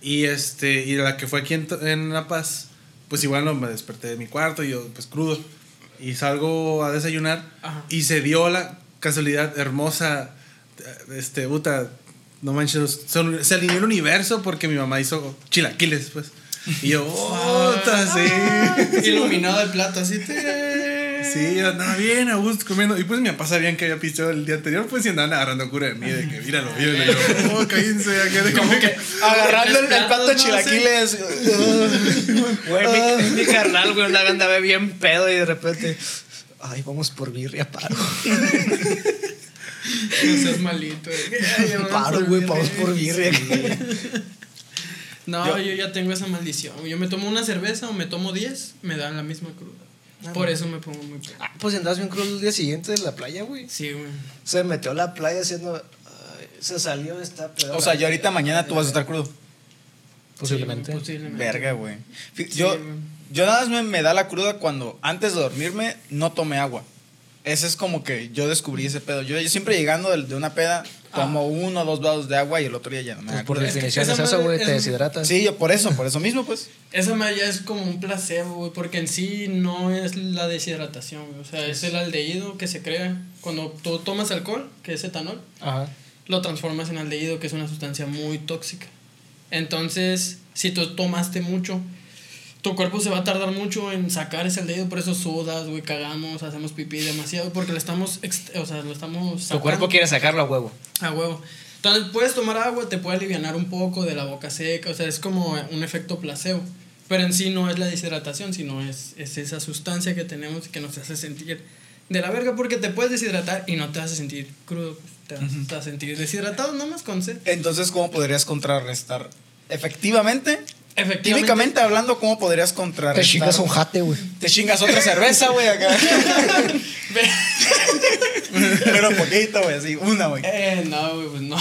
Y este, y la que fue aquí en La Paz, pues igual no me desperté de mi cuarto y yo, pues crudo. Y salgo a desayunar Ajá. y se dio la casualidad hermosa, este, puta, no manches, son- se alineó el universo porque mi mamá hizo chilaquiles, pues. Y yo, puta, sí. Iluminado el plato, así. te- Sí, yo andaba bien a gusto comiendo. Y pues mi papá sabían que había pisteado el día anterior, pues y andaban agarrando cura de mí, de que míralo, míralo. Y yo, oh, cállense, de Como que Agarrando el, el plato de chilaquiles. Güey, mi, mi carnal, güey, una vez andaba bien pedo y de repente. Ay, vamos por birria, paro. No seas malito. ya vamos Paro, güey, vamos por birria. No, yo, ya tengo esa maldición. Yo me tomo una cerveza o me tomo 10, me dan la misma cruda. Por eso me pongo muy pedo. Ah, pues andabas bien crudo el día siguiente de la playa, güey. Sí, güey. Se metió a la playa haciendo. se salió esta pedo. O sea, yo ahorita mañana tú vas a estar crudo. Posiblemente. Sí, posiblemente. Verga, güey. Sí, Yo, yo nada más me, me da la cruda cuando antes de dormirme no tomé agua. Ese es como que yo descubrí ese pedo. Yo, yo siempre llegando de, de una peda, tomo uno o dos vasos de agua y el otro día ya no me Pues por definición es eso, güey, es te deshidratas. Sí, yo por eso, por eso mismo, pues. Esa madre ya es como un placebo, güey, porque en sí no es la deshidratación, güey. O sea, es el aldehído que se crea cuando tú tomas alcohol, que es etanol, Ajá. lo transformas en aldehído, que es una sustancia muy tóxica. Entonces, si tú tomaste mucho, tu cuerpo se va a tardar mucho en sacar ese aldehído, por eso sudas, güey, cagamos, hacemos pipí demasiado, porque lo estamos, o sea, lo estamos Tu sacando cuerpo quiere sacarlo a huevo. a huevo. Entonces, puedes tomar agua, te puede aliviar un poco de la boca seca, o sea, es como un efecto placebo. Pero en sí no es la deshidratación, sino es, es esa sustancia que tenemos y que nos hace sentir de la verga, porque te puedes deshidratar y no te hace sentir crudo, te, vas, te vas a sentir deshidratado nada más con sed. Entonces, ¿cómo podrías contrarrestar? Efectivamente, Efectivamente. químicamente hablando, ¿cómo podrías contrarrestar? Te chingas un jate, güey. Te chingas otra cerveza, güey, acá. Pero poquito, güey, así, una, güey. Eh, no, güey, pues no.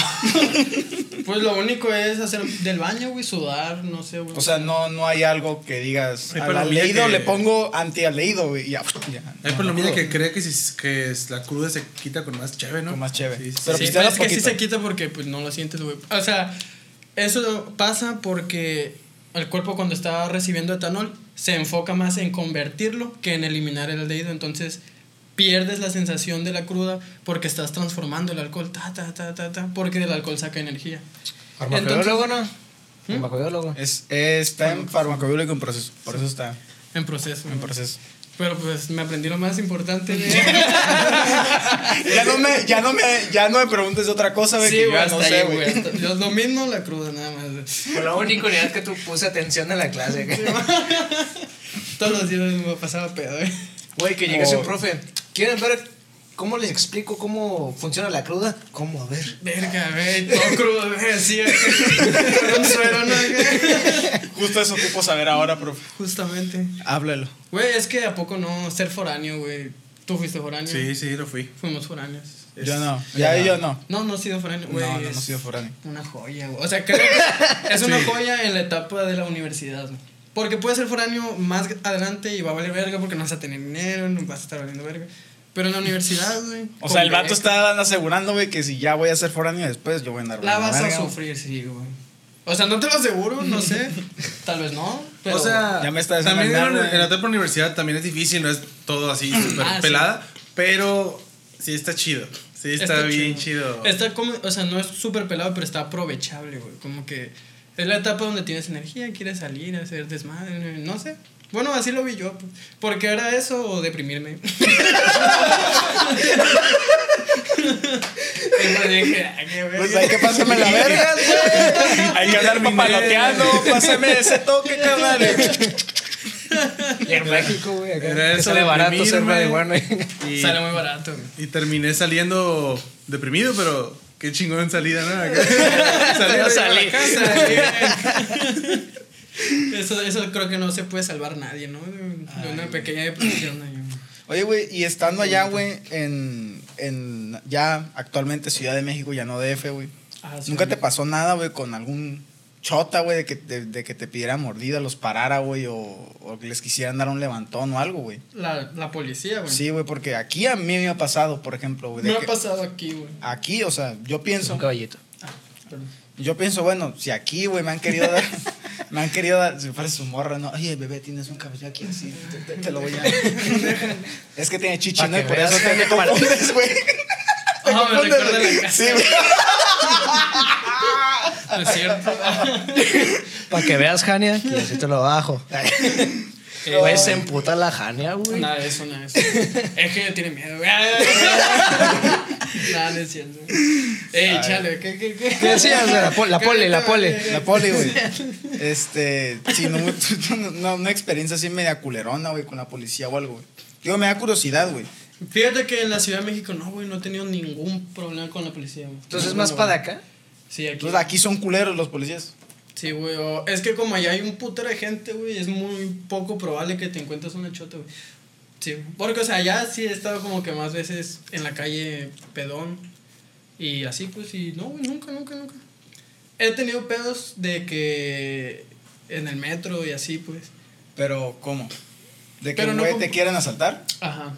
pues lo único es hacer del baño, güey, sudar, no sé, güey. O sea, no, no hay algo que digas. Al leído que- le pongo anti-leído, güey. y Ya, ya. Hay palomilla que cree que, si, que la cruda se quita con más cheve, ¿no? Con más cheve. Sí, sí, Pero sí, pues, es que sí se quita porque pues no lo sientes, güey. O sea, eso pasa porque el cuerpo cuando está recibiendo etanol se enfoca más en convertirlo que en eliminar el aldehído. Entonces pierdes la sensación de la cruda porque estás transformando el alcohol, ta, ta, ta, ta, ta, porque el alcohol saca energía. Farmacobiólogo, ¿no? ¿Mm? Farmacobiólogo. Es, está en farmacobiólico en proceso. Por eso está En proceso. en proceso. Pero pues me aprendí lo más importante. Ya no me, ya no me, ya no me preguntes de otra cosa, güey, sí, que yo ya no ahí, sé, güey. Yo lo mismo la cruda, nada más. Fue la única unidad que tú puse atención en la clase. güey. Todos los días me pasaba pedo, güey. Güey, que llegase Oh. un profe. ¿Quieren ver cómo les explico cómo funciona la cruda? ¿Cómo? A ver. Verga, güey, todo crudo, güey, así, un suero, ¿no? Justo eso ocupo saber ahora, profe. Justamente. Háblelo. Güey, es que a poco no ser foráneo, güey. Tú fuiste foráneo. Sí, sí, lo fui. Fuimos foráneos. Yo no. Ya yo no. No, no he sido foráneo, güey. No, no, no es he sido foráneo. Una joya, güey. O sea, creo que es una joya en la etapa de la universidad, güey. Porque puedes ser foráneo más adelante y va a valer verga porque no vas a tener dinero, no vas a estar valiendo verga. Pero en la universidad, güey. O sea, el vato beca, está asegurando, güey, que si ya voy a ser foráneo después, yo voy a andar La vas a verga, sufrir, sí, güey. O sea, no te lo aseguro, no sé. Tal vez no. Pero o sea, ya me está también en, la- en la güey. etapa universidad también es difícil, no es todo así súper Ah, sí. pelada, pero sí está chido. Sí está, bien chido. Está como, o sea, no es súper pelado, pero está aprovechable, güey. Como que es la etapa donde tienes energía, quieres salir, hacer desmadre, no sé. Bueno, así lo vi yo. pues. Porque era eso o deprimirme. y pues dije, "Ay, qué verga". Pues hay que pasarme la verga, güey. Hay que andar papaloteando. Pásame ese toque, carnal. Y en México, güey. Era eso, sale barato ser marihuana. Y, Sale muy barato, güey. y terminé saliendo deprimido, pero qué chingón salida, ¿no? Acá. Salí salí. Eso, eso creo que no se puede salvar nadie, ¿no? De, una pequeña depresión. ahí. Oye, güey, y estando allá, güey, en, en ya actualmente Ciudad de México, ya no DF, güey. Ah, sí, ¿Nunca te pasó nada, güey, con algún chota, güey, de que, de, de que te pidiera mordida, los parara, güey, o, o que les quisieran dar un levantón o algo, güey. La, la policía, güey. Sí, güey, porque aquí a mí me ha pasado, por ejemplo, güey. Me ha que- pasado aquí, güey. Aquí, o sea, yo pienso, Un caballito. Perdón. yo pienso, bueno, si aquí, güey, me han querido dar, me han querido dar, si fuera su morra, no, oye, bebé, tienes un cabello aquí, así, te, te- te lo voy a... es que tiene chichi, ¿no? Y por eso te confundes, güey. Te Ah, me recuerda la casa. Sí, güey. No es cierto. Para que veas, Jania, que así te lo bajo. Eh, Güey, se emputa la Jania, güey. Nada de eso, nada de eso. Es que tiene miedo, güey. Nada, no es cierto. Ey, chale, ¿qué, qué, qué? ¿Qué decías? La, pol- la pole, la pole. La poli, güey. Este, sí, no, no, una experiencia así media culerona, güey, con la policía o algo, güey. Digo, me da curiosidad, güey. Fíjate que en la Ciudad de México no, güey, no he tenido ningún problema con la policía, güey. Entonces, ¿más Ninguno, para acá? Sí, aquí. Entonces, aquí son culeros los policías. Sí, güey. o- Es que como allá hay un putero de gente, güey, es muy poco probable que te encuentres una chota, güey. Sí, porque, o sea, allá sí he estado como que más veces en la calle pedón y así, pues, y no, güey, nunca, nunca, nunca. He tenido pedos de que en el metro y así, pues. Pero, ¿cómo? ¿De que no güey te quieren asaltar? Ajá.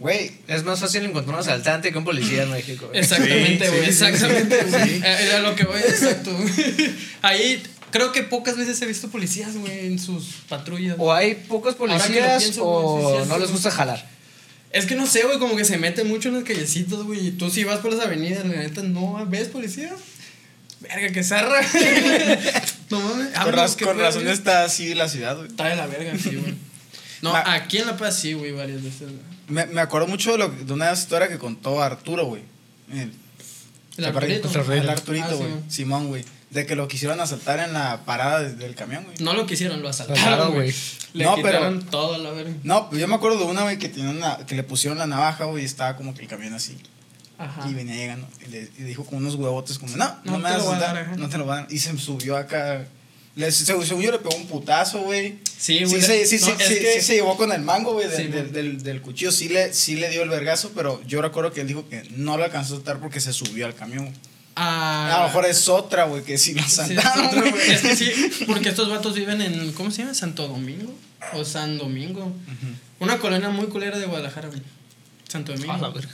Güey, Es más fácil encontrar un asaltante que un policía en México. güey. Exactamente, Sí, güey, sí, sí, exactamente, sí. güey. Eh, A lo que voy, exacto. Ahí creo que pocas veces he visto policías, güey, en sus patrullas. O hay pocos policías pienso, güey, sí, o no les gusta jalar. Es que no sé, güey, como que se meten mucho en las callecitas, güey. Y tú si vas por las avenidas, la neta, no ves policía. Verga, que zarra. no mames. con, raz- que con razón está así la ciudad, güey. Está de la verga, sí, güey. No, Ma- aquí en La Paz sí, güey, varias veces. güey. Me, me acuerdo mucho de, lo, de una historia que contó Arturo, güey. El, El. Arturito. El Arturito, Ah, sí, güey. güey. Simón, güey. De que lo quisieron asaltar en la parada de- del camión, güey. No lo quisieron, lo asaltaron, güey. Le No, pero- quitaron todo a la verga. No, pues yo me acuerdo de una, güey, que, tenía una, que le pusieron la navaja, güey, y estaba como que el camión así. Ajá. Y venía llegando. Y le y dijo con unos huevotes como, no, no, No me vas a voy a saltar, dar, ajá. no te lo van a dar. Y se subió acá. Le, se- según yo le pegó un putazo, güey. Sí, güey. sí, sí, No, sí, sí, que- sí se llevó con el mango, güey, del, Sí, del, del- del cuchillo. Sí le, sí le dio el vergazo, pero yo recuerdo que él dijo que no lo alcanzó a saltar porque se subió al camión. Ah, A lo mejor es otra, güey, que sí lo Sí, es que sí, porque estos vatos viven en, ¿cómo se llama? Santo Domingo o San Domingo. Una colonia muy culera de Guadalajara, güey. Santo Domingo. A la verga.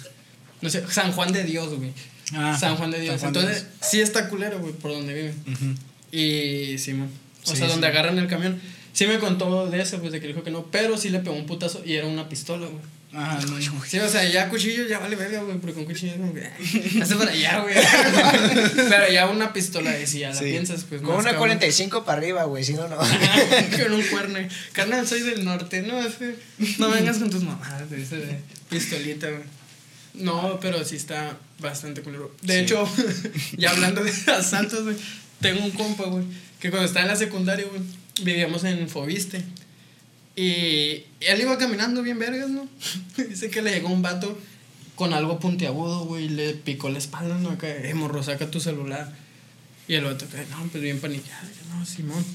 No sé, San Juan de Dios, güey. Ah, San Juan de Dios. Juan Entonces, sí está culero, güey, por donde viven. Ujú. Y sí, man. O Sí, sea, donde agarran el camión. Sí me contó de eso, pues de que dijo que no, pero sí le pegó un putazo y era una pistola, güey. Ajá, no, no. Sí, o sea, ya cuchillo ya vale verga, güey, porque con cuchillo es como que. Hace para allá, güey. Pero ya una pistola, si ya la Sí. piensas, pues. Con una cabrón. 45 para arriba, güey, si no, no. con un cuerno. Carnal, soy del norte. No, no vengas con tus mamadas de ese de pistolita, güey. No, pero sí está bastante culero. De Sí. hecho, ya hablando de asaltos, güey, tengo un compa, güey, que cuando estaba en la secundaria, güey, vivíamos en Fobiste. Y él iba caminando bien vergas, ¿no? Dice que le llegó un vato con algo puntiagudo, güey, le picó la espalda, ¿no? Acá, eh, morro, saca tu celular. Y el vato, acá, no, pues bien paniqueado, no, Simón.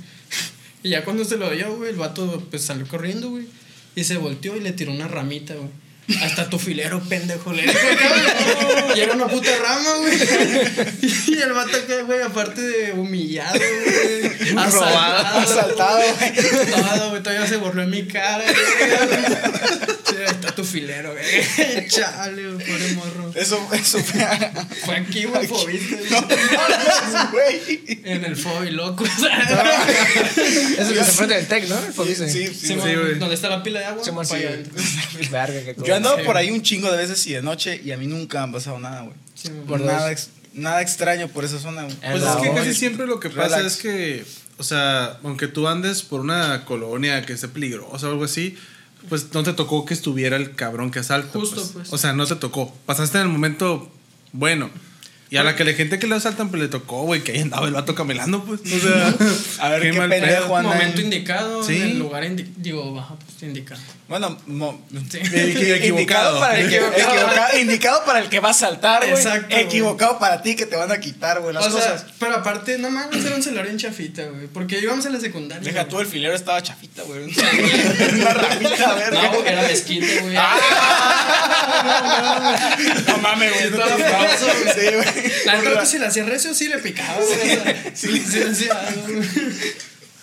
Y ya cuando se lo dio, güey, el vato pues salió corriendo, güey. Y se volteó y le tiró una ramita, güey. Hasta tu filero, pendejo, le dijo, cabrón. Y era una puta rama, güey. Y el vato acá, güey, aparte de humillado, güey. Robado. Asaltado, güey. Todo, güey, todavía se borró en mi cara, güey. Tu filero, güey. Chale, güey, pobre morro. Eso, eso fue. Fue aquí, güey, fobiste, güey. No güey. En el fobi, loco. Es el que se enfrenta del tech, ¿no? El Fobice. Sí, sí, Sí, sí. güey. ¿Dónde está la pila de agua? Sí, man, Pa' sí, allá. Verga. Yo he andado Sí. por ahí un chingo de veces y de noche y a mí nunca me ha pasado nada, güey. Por nada, nada extraño por esa zona, güey. Pues es que casi siempre lo que pasa es que, o sea, aunque tú andes por una colonia que esté peligrosa o algo así, pues no te tocó que estuviera el cabrón que asalta. Justo, pues. O sea, no te tocó. Pasaste en el momento bueno. Y a la que la gente que le asaltan, pues le tocó, güey, que ahí andaba el vato camelando, pues. O sea, A ver, qué mal pendejo pedo. anda Momento en- indicado, Sí. en el lugar indi- digo, baja, pues indicado. Bueno, mo- Sí. Equivocado. Indicado para el que, Equivocado. indicado para el que va a saltar, güey. Exacto. Equivocado para ti que te van a quitar, güey, las o sea, cosas. pero aparte, no mames, era un celular en chafita, güey. Porque íbamos a la secundaria. Deja tú, el filero estaba chafita, güey. Una ramita, verga. No, era mezquite, güey. No mames, güey. Todo aplauso, güey. Sí, güey. La neta, que si le hacía recio, sí le picaba, güey. sea, Sí, sí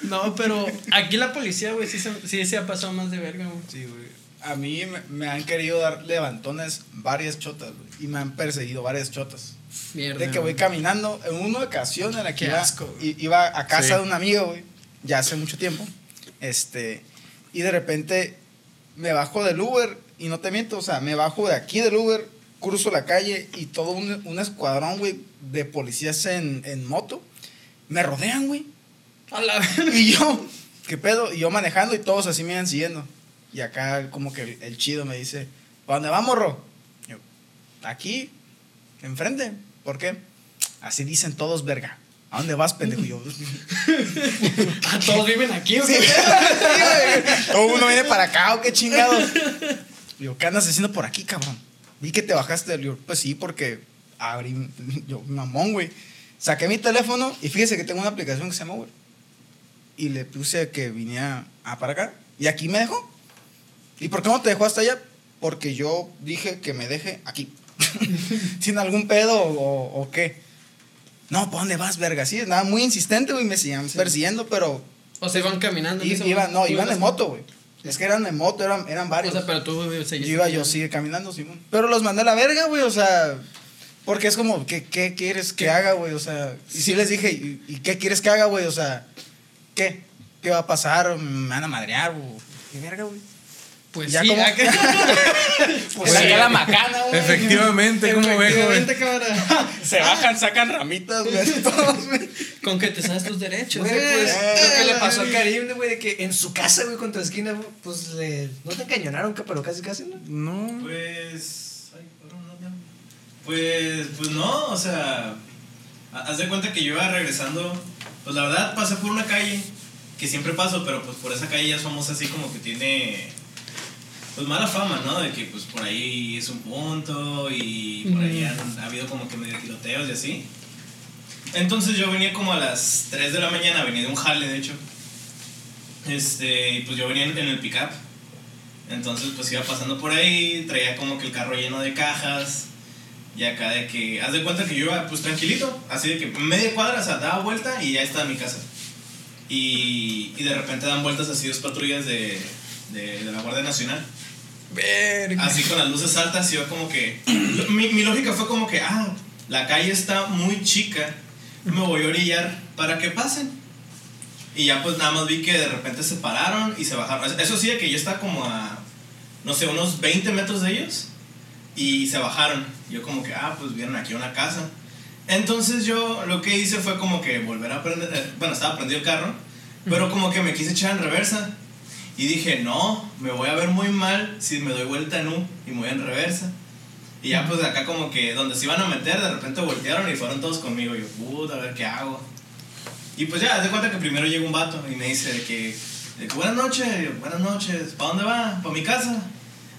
No, pero aquí la policía, güey, sí, se- sí se ha pasado más de verga, güey. Sí, güey. A mí me, me han querido dar levantones varias chotas, güey. Y me han perseguido varias chotas. Mierda. De que voy caminando. En una ocasión en la que iba, asco, iba a casa Sí. de un amigo, güey. Ya hace mucho tiempo. Este. Y de repente me bajo del Uber. Y no te miento, o sea, me bajo de aquí del Uber, cruzo la calle y todo un, un escuadrón, güey, de policías en, en moto. Me rodean, güey. A la. Y yo, ¿qué pedo? Y yo manejando y todos así me iban siguiendo. Y acá como que el, chido me dice, ¿para dónde vamos, Ro? Yo, aquí, enfrente. ¿Por qué? Así dicen todos, verga. ¿A dónde vas, pendejo? Yo, Ah, Todos viven aquí, sí, güey. güey. Todo mundo viene para acá, ¿o qué chingados? Yo, ¿qué andas haciendo por aquí, cabrón? Vi que te bajaste del... Pues sí, porque abrí... Yo, mamón, güey. Saqué mi teléfono y fíjese que tengo una aplicación que se llama Uber. Y le puse que viniera a para acá. Y aquí me dejó. ¿Y por qué no te dejó hasta allá? Porque yo dije que me deje aquí. Sin algún pedo o, o qué. No, ¿para dónde vas, verga? Sí, nada, muy insistente, güey. Me seguían persiguiendo, pero... O sea, iban caminando. ese iban, no, iban ibas- moto, güey. Es que eran de moto, eran, eran O varios. sea, pero tú yo seguiste iba, yo sigue caminando, Simón. Pero los mandé a la verga, güey, o sea... Porque es como, ¿qué, qué quieres que ¿Qué? haga, güey? O sea, y sí les dije, ¿y, y qué quieres que haga, güey? O sea, ¿qué? ¿Qué va a pasar? ¿Me van a madrear? O, ¿Qué verga, güey? Pues Ya sí, como-. Pues acá la macana, güey. Efectivamente, ¿cómo ve, joven? Efectivamente, cabrón. Se bajan, sacan ramitas, güey. todos, güey. Con que te sabes tus derechos. Güey, pues, Eh, lo que le pasó a Karim, güey, de que en su casa, güey, contra esquina, pues le. No te encañonaron, pero casi, casi, ¿no? No. Pues. Pues, pues no, o sea. ha- Haz de cuenta que yo iba regresando. Pues la verdad pasé por una calle que siempre paso, pero pues por esa calle ya somos así como que tiene. Pues mala fama, ¿no? De que pues por ahí es un punto y por ahí han ha habido como que medio tiroteos y así. Entonces yo venía como a las 3 de la mañana, venía de un jale de hecho. Este, pues yo venía en, en el pickup. Entonces pues iba pasando por ahí, traía como que el carro lleno de cajas. Y acá de que, haz de cuenta que yo iba pues tranquilito, así de que media cuadra, o sea, daba vuelta y ya estaba en mi casa. Y, y de repente dan vueltas así dos patrullas de, de, de la Guardia Nacional. Verga. Así con las luces altas, yo como que. Mi, mi lógica fue como que, ah, la calle está muy chica, me voy a orillar para que pasen. Y ya pues nada más vi que de repente se pararon y se bajaron. Eso sí, de que yo estaba como a, no sé, unos 20 metros de ellos y se bajaron. Yo como que, ah, pues vieron aquí una casa. Entonces yo lo que hice fue como que volver a prender, eh, bueno, estaba prendido el carro, pero como que me quise echar en reversa. Y dije, no, me voy a ver muy mal si me doy vuelta en U y me voy en reversa. Y ya pues acá como que donde se iban a meter, de repente voltearon y fueron todos conmigo. Y yo, puta, a ver qué hago. Y pues ya, de cuenta que primero llega un vato y me dice de que, de que buenas noches, yo, buenas noches, ¿para dónde va? ¿Para mi casa?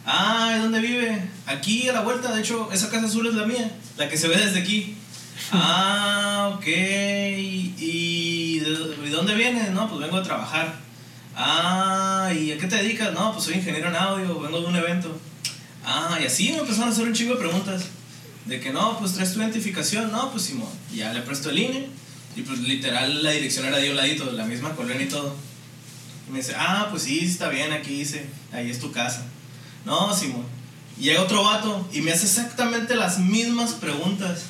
Ah, ¿y dónde vive? Aquí a la vuelta, de hecho, esa casa azul es la mía, la que se ve desde aquí. Ah, ok. ¿Y de, ¿y dónde vienes? No, pues vengo a trabajar. Ah, ¿y a qué te dedicas? No, pues soy ingeniero en audio, vengo de un evento. Ah, y así me empezaron a hacer un chingo de preguntas. De que no, pues traes tu identificación. No, pues Simón. Ya le presto el INE. Y pues literal la dirección era de un ladito, la misma colonia y todo. Y me dice, ah, pues sí, está bien, aquí dice, ahí es tu casa. No, Simón. Y llega otro vato y me hace exactamente las mismas preguntas.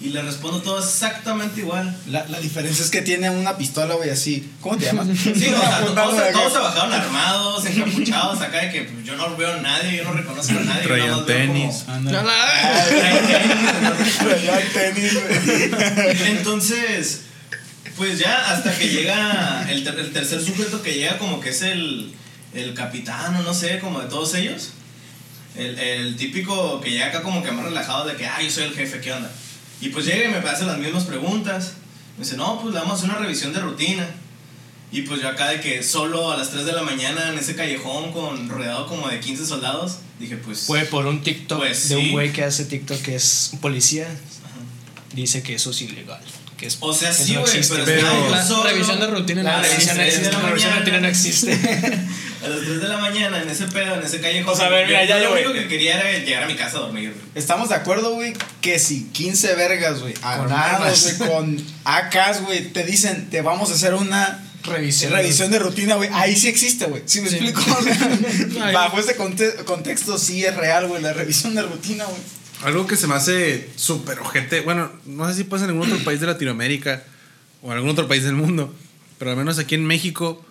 Y le respondo todo exactamente igual. La, la diferencia es que tiene una pistola, güey, así. ¿Cómo te llamas? Sí, o sea, todos, se bajaron armados, encapuchados acá de que yo no veo a nadie, yo no reconozco a nadie. Traían como- tenis. No, la- Ah, traían tenis. Traía el tenis, güey. Entonces, pues ya hasta que llega el, ter- el tercer sujeto que llega como que es el, el capitán o no sé, como de todos ellos. El, el típico que llega acá como que más relajado de que, ah, yo soy el jefe, ¿qué onda? Y pues llega y me hace las mismas preguntas. Me dice, no, pues le vamos a hacer una revisión de rutina. Y pues yo acá de que solo a las 3 de la mañana en ese callejón con rodeado como de 15 soldados, dije, pues... Fue por un TikTok Pues de sí. un güey que hace TikTok que es un policía. Dice que eso es ilegal. Que es, O sea, que sí, no güey, existe. pero, Pero- La solo. revisión de rutina La no revisión no de existe. la La revisión de rutina no existe. A las 3 de la mañana, en ese pedo, en ese callejón. O sea, a ver, mira, ya, yo lo único que quería era llegar a mi casa a dormir, güey. Estamos de acuerdo, güey, que si 15 vergas, güey, armados, güey, con AKs, güey, te dicen, te vamos a hacer una Revisión. revisión de rutina, güey, ahí sí existe, güey. ¿Sí me Sí. explico? Bajo este conte- contexto sí es real, güey, la revisión de rutina, güey. Algo que se me hace súper ojete. Bueno, no sé si pasa en algún otro país de Latinoamérica o en algún otro país del mundo, pero al menos aquí en México,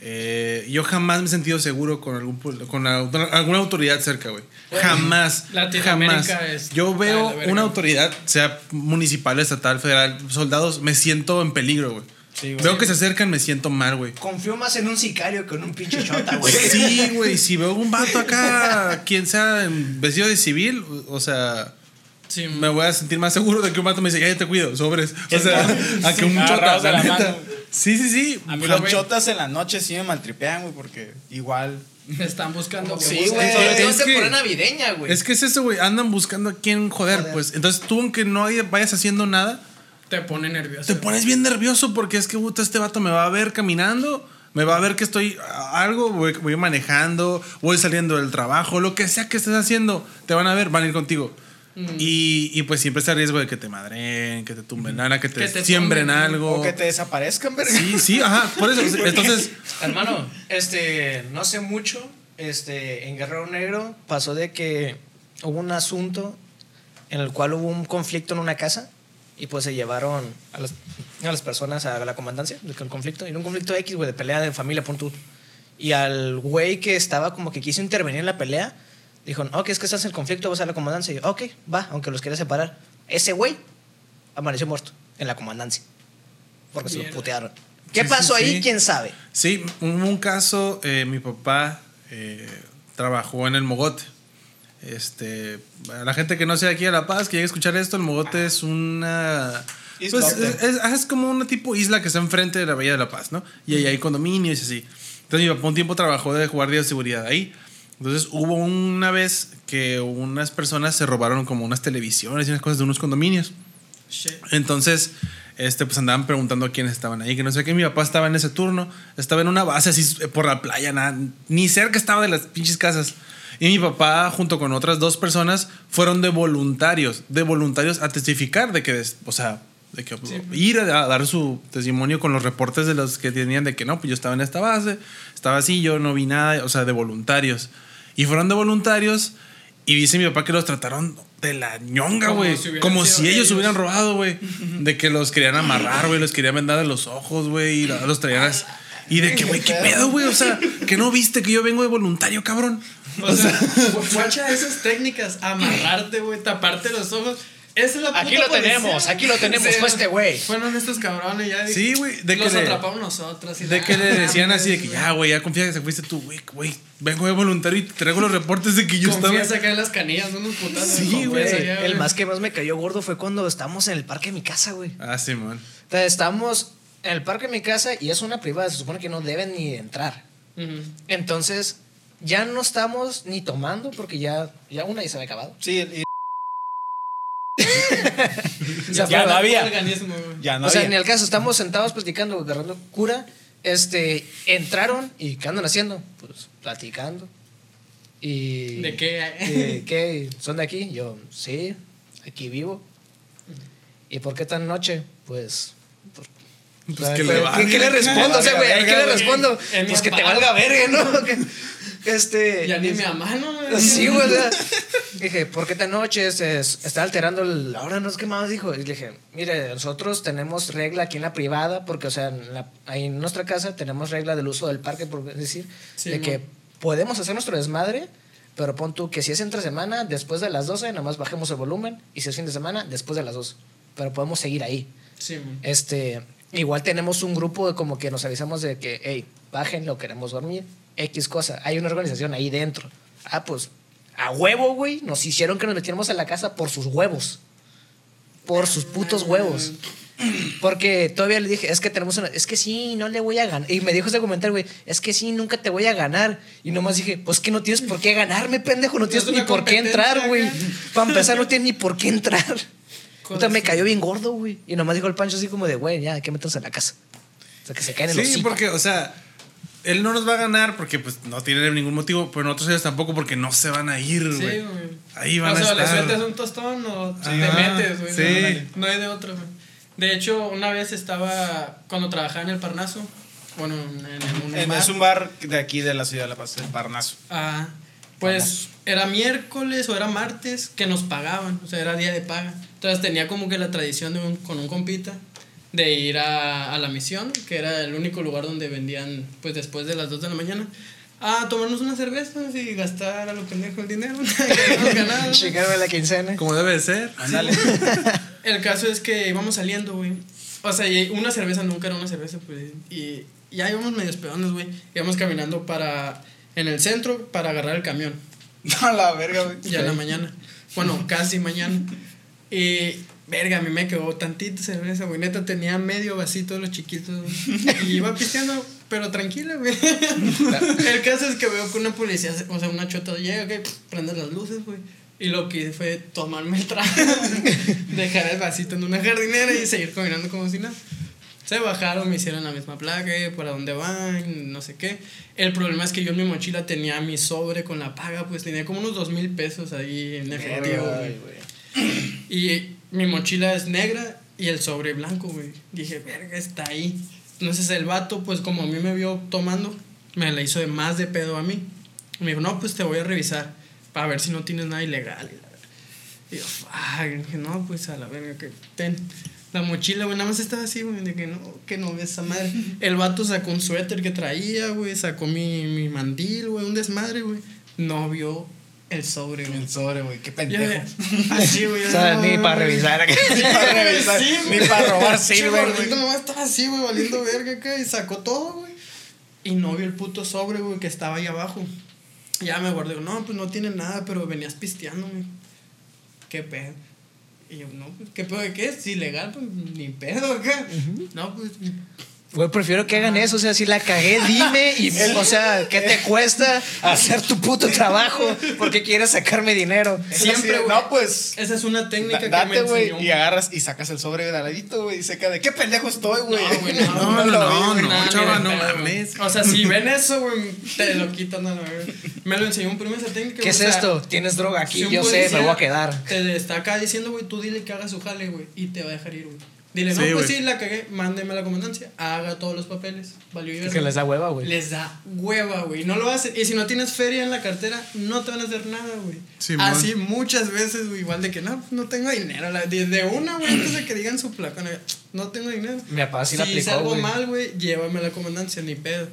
eh, yo jamás me he sentido seguro con, algún, pol- con la- alguna autoridad cerca, güey. Jamás. Latinoamérica jamás. es- Yo veo una autoridad, sea municipal, estatal, federal, soldados, me siento en peligro, güey. Sí. Veo que se acercan, me siento mal, güey. Confío más en un sicario que en un pinche chota, güey. Sí, güey, si veo un vato acá, quien sea vestido de civil, o sea, Sí, me voy a sentir más seguro de que un vato me dice, ya te cuido, sobres. O sea, a que un chota, la neta. mano. Sí, sí, sí. A mí Pero, los güey. chotas en la noche sí me maltripean, güey, porque igual... me están buscando. Sí, que güey. Es que- temporada navideña, güey. Es que es eso, güey. Andan buscando a quién joder, Joder. pues. Entonces tú, aunque no hay- vayas haciendo nada, Te pone nervioso. te pones bien nervioso porque es que puta, este vato me va a ver caminando, me va a ver que estoy algo, voy, voy manejando, voy saliendo del trabajo, lo que sea que estés haciendo, te van a ver, van a ir contigo. Mm. Y, y pues siempre está el riesgo de que te madren, que te tumben lana, que te, Que te siembren tumben. algo. O que te desaparezcan, verga. Sí, sí, ajá, por eso. Entonces, Hermano, este, no sé mucho, este, en Guerrero Negro pasó de que hubo un asunto en el cual hubo un conflicto en una casa y pues se llevaron a las, a las personas a la comandancia del conflicto. Era un conflicto X, güey, de pelea de familia, pon tú. Y al güey que estaba como que quiso intervenir en la pelea, dijo, ok, es que estás en el conflicto, vas a la comandancia. Y yo, ok, va, aunque los quiera separar. Ese güey amaneció muerto en la comandancia. Porque se lo putearon. ¿Qué Sí, pasó sí, ahí? sí. ¿Quién sabe? sí, hubo un caso, eh, mi papá eh, trabajó en el Mogote. Este, a la gente que no sea aquí a La Paz, que llegue a escuchar esto, el Mogote es una... Pues, Islote. es, es- es como una tipo isla que está enfrente de la Bahía de La Paz, ¿no? Y ahí hay condominios y así. Entonces mi papá un tiempo trabajó de guardia de seguridad ahí. Entonces hubo una vez que unas personas se robaron como unas televisiones y unas cosas de unos condominios. Shit. Entonces, este, pues andaban preguntando a quiénes estaban ahí, que no sé qué. Mi papá estaba en ese turno, estaba en una base así eh, por la playa, nada, ni cerca estaba de las pinches casas. Y mi papá, junto con otras dos personas, fueron de voluntarios, de voluntarios a testificar de que, o sea, de que ir a, a dar su testimonio con los reportes de los que tenían de que no, pues yo estaba en esta base, estaba así, yo no vi nada, o sea, de voluntarios. Y fueron de voluntarios y dice mi papá que los trataron de la ñonga, Como güey. si Como si ellos ellos. hubieran robado, güey. De que los querían amarrar, güey. Los querían vendar de los ojos, güey. Y los traían así. Y de que, güey, ¿qué pedo, güey? O sea, que no viste que yo vengo de voluntario, cabrón. O sea, guacha esas técnicas, amarrarte, güey, taparte los ojos. Esa es la Aquí lo policía, tenemos, aquí lo tenemos, fue este güey. Fueron estos cabrones ya. de Sí, güey, de que los le- atrapamos nosotros. y De la- que le decían así de que ya, güey, ya confía que se fuiste tú, güey, güey. Vengo de voluntario y te traigo los reportes de que yo Confía estaba. sacar las canillas, unos putazos. Sí, güey. El más que más me cayó gordo fue cuando estábamos en el parque de mi casa, güey. Ah, sí, man. Entonces, estábamos en el parque de mi casa y es una privada, se supone que no deben ni entrar. Entonces, ya no estamos ni tomando porque ya, ya una ya se había acabado. Sí, y- O sea, Ya no había. organismo, ya no o sea, había. en el caso, estamos sentados platicando, agarrando cura. Este, entraron y ¿qué andan haciendo? Pues platicando. Y. ¿De qué? ¿De qué? ¿Son de aquí? Yo, sí, aquí vivo. ¿Y por qué tan noche? Pues. por- Pues ¿qué, que le valga. ¿qué le respondo? O sea, güey, ¿qué le respondo? Pues que te valga verga, ¿no? Que- Este. Ya ni me amano, güey. Sí, güey. o sea, dije, ¿por qué tan noche? Se está alterando el- la hora, no sé qué más dijo. Y le dije, mire, nosotros tenemos regla aquí en la privada, porque, o sea, en la- ahí en nuestra casa tenemos regla del uso del parque, por decir, Sí, de mo. que podemos hacer nuestro desmadre, pero pon tú que si es entre semana, después de las 12, nada más bajemos el volumen, y si es fin de semana, después de las 12. Pero podemos seguir ahí. Sí, güey. Este, igual tenemos un grupo de como que nos avisamos de que, hey, bájenlo, queremos dormir, X cosa. Hay una organización ahí dentro. Ah, pues, a huevo, güey, nos hicieron que nos metiéramos a la casa por sus huevos. Por sus putos huevos. Porque todavía le dije, es que tenemos una, es que sí, no le voy a ganar. Y me dijo ese comentario, güey, es que sí, nunca te voy a ganar. Y nomás dije, pues que no tienes por qué ganarme, pendejo, no tienes ni por qué entrar, güey. Para empezar, no tienes ni por qué entrar. Puta, me sí. cayó bien gordo, güey. Y nomás dijo el Pancho así como de, güey, ya que meterse en la casa. O sea, que se caen en los Sí, porque, o sea, él no nos va a ganar porque pues no tiene ningún motivo, pero nosotros ellos tampoco porque no se van a ir, Sí, güey. güey. Ahí van o sea, a le estar. sueltas un tostón o te metes, güey. sí. No, no hay de otro, güey. De hecho, una vez estaba, cuando trabajaba en el Parnaso, bueno, en, en un En- bar, Es un bar de aquí de la ciudad de La Paz, el Parnaso. ah, pues era miércoles o era martes que nos pagaban, o sea, era día de paga. Entonces tenía como que la tradición de un- con un compita de ir a, a la misión, que era el único lugar donde vendían, pues después de las 2 de la mañana, a tomarnos unas cervezas y gastar a lo pendejo el dinero. Chingarme la quincena. Como debe de ser. Ándale. El caso es que íbamos saliendo, güey. O sea, y una cerveza nunca era una cerveza, pues. Y ya íbamos medio pedones, güey. Íbamos caminando para. En el centro para agarrar el camión. No, la verga, güey. Ya en la mañana. Bueno, casi mañana. Y. Verga, a mí me quedó tantita cerveza, güey. Neta tenía medio vasito de los chiquitos. Y iba pisteando, pero tranquila, güey. El caso es que veo que una policía, o sea, una chota llega, que prende las luces, güey. Y lo que hice fue tomarme el trago, dejar el vasito en una jardinera y seguir caminando como si nada. Se bajaron, me hicieron la misma placa, eh, para dónde van, no sé qué. El problema es que yo en mi mochila tenía mi sobre con la paga, pues tenía como unos dos mil pesos ahí en efectivo, Ay, güey. Y mi mochila es negra y el sobre blanco, güey. Dije, verga, está ahí. Entonces el vato, pues como a mí me vio tomando, me la hizo de más de pedo a mí. Me dijo, no, pues te voy a revisar para ver si no tienes nada ilegal. Y yo, ay, dije, no, pues a la verga, que ten. La mochila, güey, nada más estaba así, güey, de que no, que no ves esa madre. El vato sacó un suéter que traía, güey, sacó mi, mi mandil, güey, un desmadre, güey. No vio el sobre, güey. El sobre, güey. Qué pendejo. de- Así, güey. O sea, no, ni para revisar. Ni para revisar, Sí, ni para robar sirve, güey. gordito nomás estaba así, güey, valiendo verga acá y sacó todo, güey. Y no vio el puto sobre, güey, que estaba ahí abajo. Ya me guardé, no, pues no tiene nada, pero venías pisteando, güey. ¿Qué pedo? Y yo, no, pues, ¿qué pedo de qué? Es ilegal, pues ni pedo acá. No, pues. Güey, prefiero que hagan eso. O sea, si la cagué, dime. Y, o sea, ¿qué te cuesta hacer tu puto trabajo? Porque quieres sacarme dinero. Siempre, güey. No, pues. Esa es una técnica da- que Date, me güey. enseñó. Y agarras y sacas el sobre de ladito, güey. Y seca de qué pendejo estoy, güey. No, güey, no, No, no, no, no, chava, no güey. mames. O sea, si ven eso, güey, te lo quitan, no, no, güey. Me lo enseñó un primo esa técnica. ¿Qué es güey, o sea, esto? Tienes droga aquí. si Yo sé, me voy a quedar. Te está acá diciendo, güey, tú dile que haga su jale, güey, y te va a dejar ir, güey. Dile, no, Sí, pues sí, la cagué, mándeme a la comandancia, haga todos los papeles. Valió y que les da hueva, güey. Les da hueva, güey. No lo hacen. Y si no tienes feria en la cartera, no te van a hacer nada, güey. Simón. Así muchas veces, güey. Igual de que no, no tengo dinero. De, una, güey, antes de que digan su placa, no, no tengo dinero. Mi papá sí si la aplicó, hice algo mal, güey, llévame a la comandancia, ni pedo.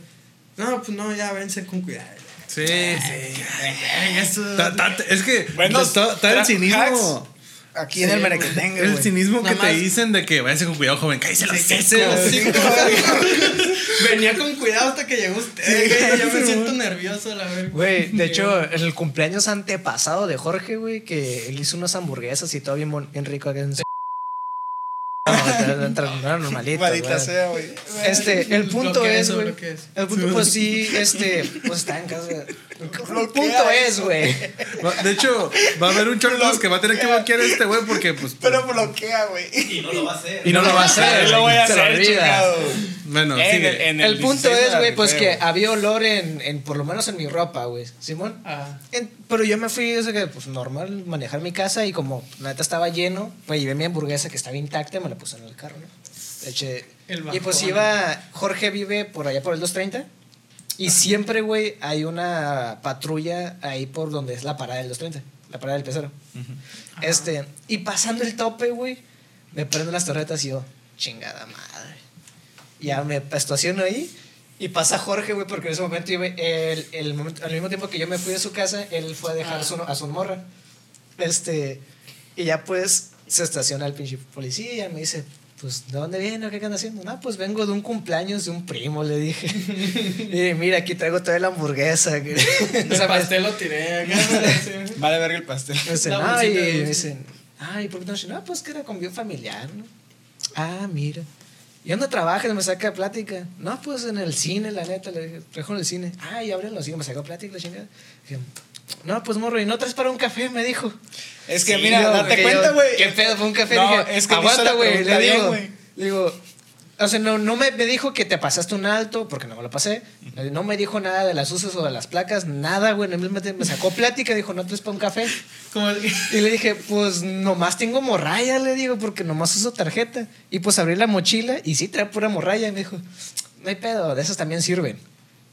No, pues no, ya vence con cuidado. Sí, sí. Ay, eso. Ta- ta- Es que Bueno, está el cinismo. Aquí en Sí, el güey. merequetengue, El cinismo que te dicen de que váyase con cuidado, joven. Cállese los Sí, sí, sí, Venía con cuidado hasta que llegó usted. güey, ya me siento nervioso, la verga. Güey, de hecho, en el cumpleaños antepasado de Jorge, güey, que él hizo unas hamburguesas y todo bien, bien rico acá en... Tra- no, normalito, sea, güey. Este, el punto es, güey. El punto, pues sí, este, pues está en casa. El punto es, güey. De hecho, va a haber un chorro que va a tener que bloquear a este güey porque, pues. Pero bloquea, güey. Y no lo va a hacer. Y no lo va a hacer. Lo voy a hacer. Bueno, En sigue. el- en El punto 16 es, güey, pues que había olor en, en, por lo menos en mi ropa, güey. Simón. Ah. En- pero yo me fui, o sea, que, pues normal, manejar mi casa y como la neta estaba lleno, pues llevé mi hamburguesa que estaba intacta y me la puse en el carro, ¿no? Eché- y pues iba, Jorge vive por allá por el 230 y siempre, güey, hay una patrulla ahí por donde es la parada del 230, la parada del pecero. Este, y pasando el tope, güey, me prenden las torretas y yo, chingada madre. Ya me estaciono ahí y pasa Jorge, güey, porque en ese momento, el, el momento, al mismo tiempo que yo me fui de su casa, él fue a dejar Ah. su- a su morra. Este, y ya pues se estaciona el pinche policía y me dice, pues, ¿de dónde viene? o ¿Qué andan haciendo? No, pues vengo de un cumpleaños de un primo, le dije. y mira, aquí traigo toda la hamburguesa. que- o El sea, me- pastel lo tiré. Vale verga el pastel. me dicen, La ay, me dicen, ay, ¿por qué no? No, pues que era convivio familiar, ¿no? Ah, mira. ¿Y dónde trabajas? Me saca plática. No, pues en el cine, la neta, le dije, trabajo en el cine. Ah, y abren los cines, me sacó plática, la chingada. Dije, no, pues morro, ¿y no traes para un café? Me dijo. Es que Sí, mira, yo, date cuenta, güey. ¿Qué pedo? Fue un café. No, dije, es que aguanta, güey. Le digo, güey. le digo, O sea, no, no me, me dijo que te pasaste un alto, porque no me lo pasé. No me dijo nada de las luces o de las placas, nada, güey. Me, me sacó plática, dijo, no te para un café. Como el- Y le dije, pues nomás tengo morralla, le digo, porque nomás uso tarjeta. Y pues abrí la mochila y sí trae pura morralla. Y me dijo, no hay pedo, de esas también sirven.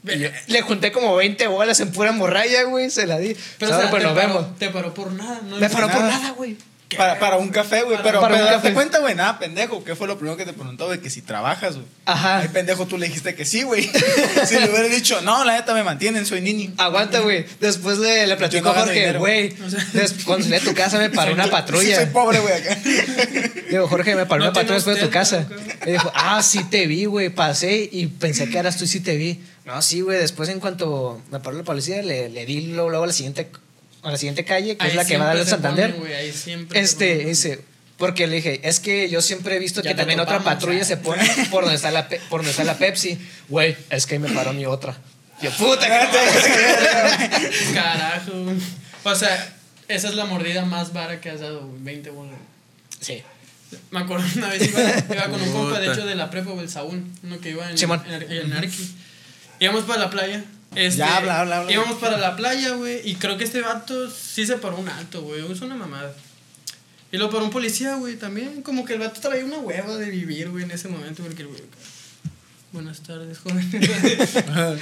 Le junté como 20 bolas en pura morralla, güey, se la di. Pero, o sea, pues te, nos paró, vemos. te paró por nada. ¿no? Me paró por nada. güey. Para, para un café, güey. Para- Pero, para un pero café. cuenta, güey, nada, pendejo. ¿Qué fue lo primero que te preguntó, güey? Que si trabajas, güey. Ajá. Ay, pendejo, tú le dijiste que sí, güey. si le hubiera dicho, no, la neta me mantienen, soy nini. Aguanta, güey. Después le, le no a Jorge, güey. des- Cuando salí a tu casa me paró una Sí, patrulla. soy pobre, güey, acá. Digo, Jorge, me paró No una patrulla después de tu casa. Y dijo, ah, sí te vi, güey. Pasé y pensé que eras tú y sí te vi. No, sí, güey. Después, en cuanto me paró la policía, le, le di luego, luego a la siguiente, a la siguiente calle, que Ahí es la que va a dar se Santander. ponen, ahí siempre Este, dice, porque le dije, es que yo siempre he visto Ya que también otra patrulla ya. se pone por donde está la, pe- por donde está la Pepsi. Güey, es que ahí me paró mi otra. Yo, puta, que no mames". Carajo. O sea, esa es la mordida más vara que has dado, güey. 20 bolas. Sí. Me acuerdo una vez iba, iba con un compa, de hecho, de la prepa, el Saúl, uno que iba en, en, en Arqui. Íbamos para la playa. Este, Ya, habla, habla, habla. Íbamos para la playa, güey, y creo que este vato sí se paró un alto, güey. Es una mamada. Y lo paró un policía, güey, también. Como que el vato traía una hueva de vivir, güey, en ese momento. Porque el güey. Buenas tardes, joven.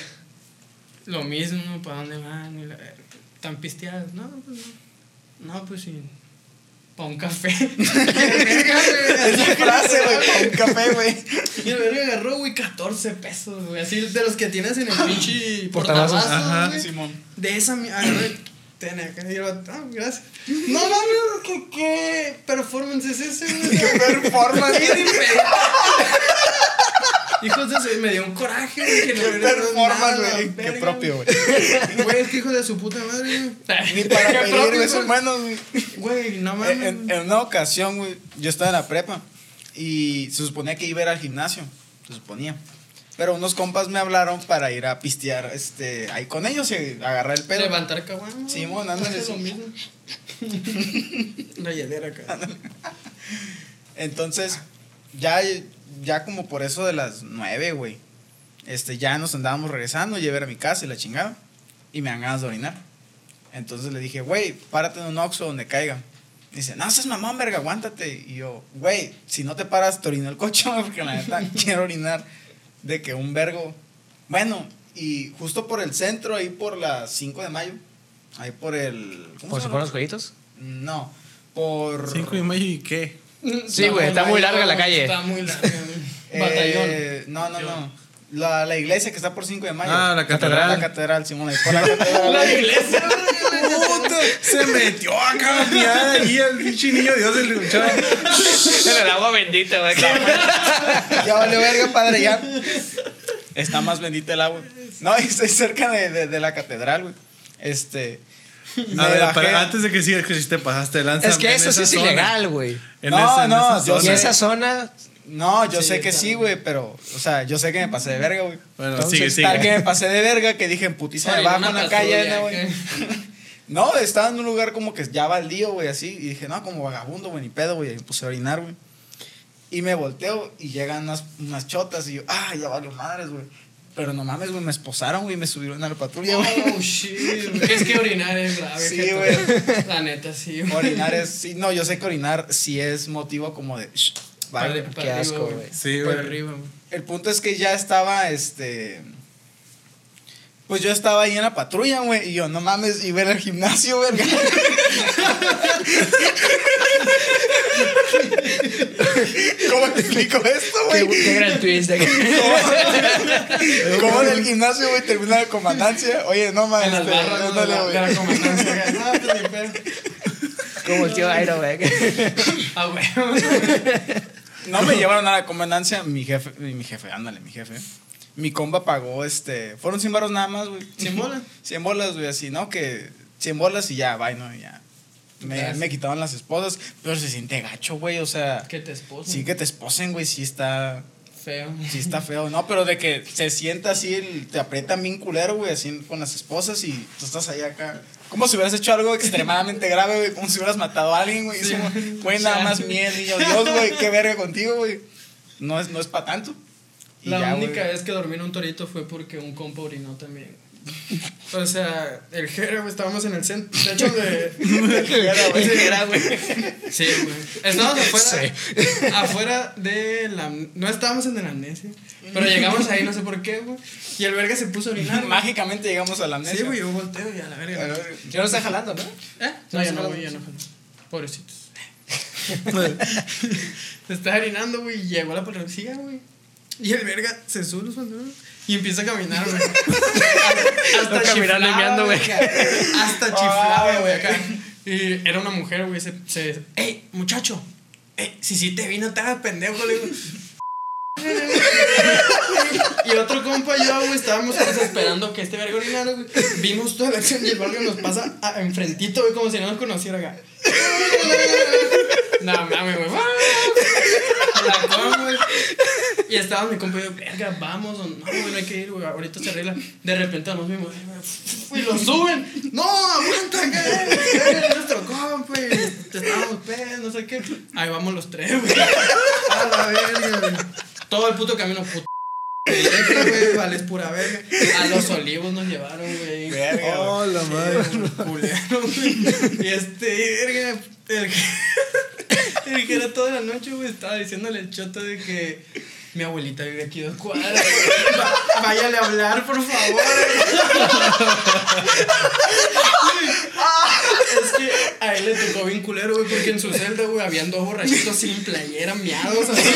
lo mismo, ¿para dónde van? Y la verga. ¿Están pisteados? No, pues no. No, pues sí. Para un café. Esa frase, güey, para un café, güey. Y el verga agarró, güey, 14 pesos, güey. Así de los que tienes en el pinche Portavasos. Ajá. Simón. De esa agarró ten acá. Y vato, ah, gracias. No mames, ¿qué, qué performance es ese, güey? Qué performance. Hijos de su, me dio un coraje, güey. Que no performance, güey. Qué propio, güey. Güey, es que hijo de su puta madre, güey. Ni para Qué pedir, propio, güey, son güey. güey. Güey, no mames. En, una ocasión, güey, yo estaba en la prepa y se suponía que iba a ir al gimnasio, se suponía. Pero unos compas me hablaron para ir a pistear este, ahí con ellos y agarrar el pedo. Levantar caguama. Ándale, sí. mismo. La hielera acá. Entonces, ya, ya como por eso de las nueve, güey, este, ya nos andábamos regresando, llevé a mi casa y la chingada, y me dan ganas de orinar. Entonces le dije, güey, párate en un oxo donde caiga. Dice, no seas mamón, verga, aguántate. Y yo, güey, si no te paras, te orino el coche, güey, porque la neta quiero orinar de que un vergo. Bueno, y justo por el centro, ahí por la 5 de mayo, ahí por el. ¿cómo ¿Por si fueron los jueguitos? No, por. 5 de mayo y qué? Sí, güey, está muy larga la calle. Está muy larga. Eh, Batallón. No, no, no. La, la iglesia que está por 5 de mayo. Ah, la catedral. La catedral, Simón, por la catedral. La iglesia, Puta, se metió acá a mirar ahí el pinche niño Dios del luchón. En el agua bendita, güey. ya valió verga, padre, ya. Está más bendita el agua. No, y estoy cerca de, de, de la catedral, güey. Este. A ver, para- antes de que sigas, que si te pasaste de lanza. Es que en eso sí es zona. ilegal, güey. En No, esa, en no, yo sé. esa zona, No, yo Sí, sé que sí, güey, pero, o sea, yo sé que me pasé de verga, güey. Bueno, Entonces, sigue, sigue. tal que me pasé de verga que dije, en putiza me bajo una en la calle, ¿no, güey. No, estaba en un lugar como que ya baldío, güey, así. Y dije, no, como vagabundo, güey, ni pedo, güey. Y me puse a orinar, güey. Y me volteo y llegan unas, unas chotas y yo, ah, ya valió madres, güey. Pero no mames, güey, me esposaron, güey, y me subieron a la patrulla, güey. Oh, shit. güey. Es que orinar es grave. Sí, güey. La neta, sí. güey. Orinar es, sí, no, yo sé que orinar sí es motivo como de, shh, Para, vale. para Qué arriba, asco, güey. Sí, Para güey. El punto es que ya estaba, este... Pues yo estaba ahí en la patrulla, güey, y yo, no mames, y ver al gimnasio, verga. ¿Cómo te explico esto, qué, güey? qué gran twist. que- ¿Cómo en el gimnasio, güey, termina la comandancia? Oye, no mames, En las este, barras ¿no? de la, güey. de la comandancia. güey. No, pues. Como el tío Airo, güey. Ah, güey. No me llevaron a la comandancia, mi jefe, mi jefe, ándale, mi jefe. Mi compa pagó, este, fueron 100 baros nada más, güey. ¿Cien bolas? 100 bolas, güey, así, ¿no? Que 100 bolas y ya, bye, ¿no? Y ya. Me, me quitaban las esposas, pero se siente gacho, güey, o sea, Que te esposan. sí que te esposen, güey, sí está, Feo. sí está feo, ¿no? Pero de que se sienta así, el- te aprietan bien culero, güey, así con las esposas y tú estás ahí acá. Como si hubieras hecho algo extremadamente grave, güey, como si hubieras matado a alguien, güey. Sí, güey, nada más miedo, y yo, Dios, güey, qué verga contigo, güey. no es, no es para tanto. Y La ya, única güey. vez que dormí en un torito fue porque un compa orinó también. O sea, el Jera, güey, estábamos en el centro. De hecho, de. Era, güey. Sí, güey. Estábamos afuera. Afuera de la. No estábamos en el amnesia. Pero llegamos ahí, no sé por qué, güey. Y el verga se puso a orinar. Mágicamente llegamos a la amnesia. Sí, güey, yo volteo y a la verga. Ya no está jalando, ¿no? ¿Eh? No, ya no, güey, ya no. Pobrecitos. Se está orinando, güey, llegó la policía, güey. Y el verga se sube los pantalones y empieza a caminar, güey. Hasta chiflaba, meando, güey. Hasta chiflaba, güey, acá. Y era una mujer, güey, se, se... ¡Ey, muchacho! ¡Ey, si sí te vino, te hagas pendejo! Le digo. Y otro compa y yo, güey, estábamos todos esperando que este verga orinara, güey. Vimos toda la acción y el verga nos pasa a, enfrentito, güey, como si no nos conociera acá. No mames, güey. La güey. Y estaba mi compa y yo, verga, vamos o no, güey, no hay que ir, güey, ahorita se arregla. De repente nos vimos, y lo suben. No, aguanta, que es nuestro compa, y te estábamos pedos, no sé qué. Ahí vamos los tres, güey. A la verga, güey. Todo el puto camino, puto. Güey, vale, es pura verga. A los olivos nos llevaron, güey. Verga, güey. Oh, la madre. Culero, güey. Y este, verga, el que era toda la noche, güey, estaba diciéndole el choto de que mi abuelita vive aquí dos cuadras. váyale a hablar, por favor. Es que a él le tocó bien culero, güey, porque en su celda, güey, habían dos borrachitos sin playera, miados, así.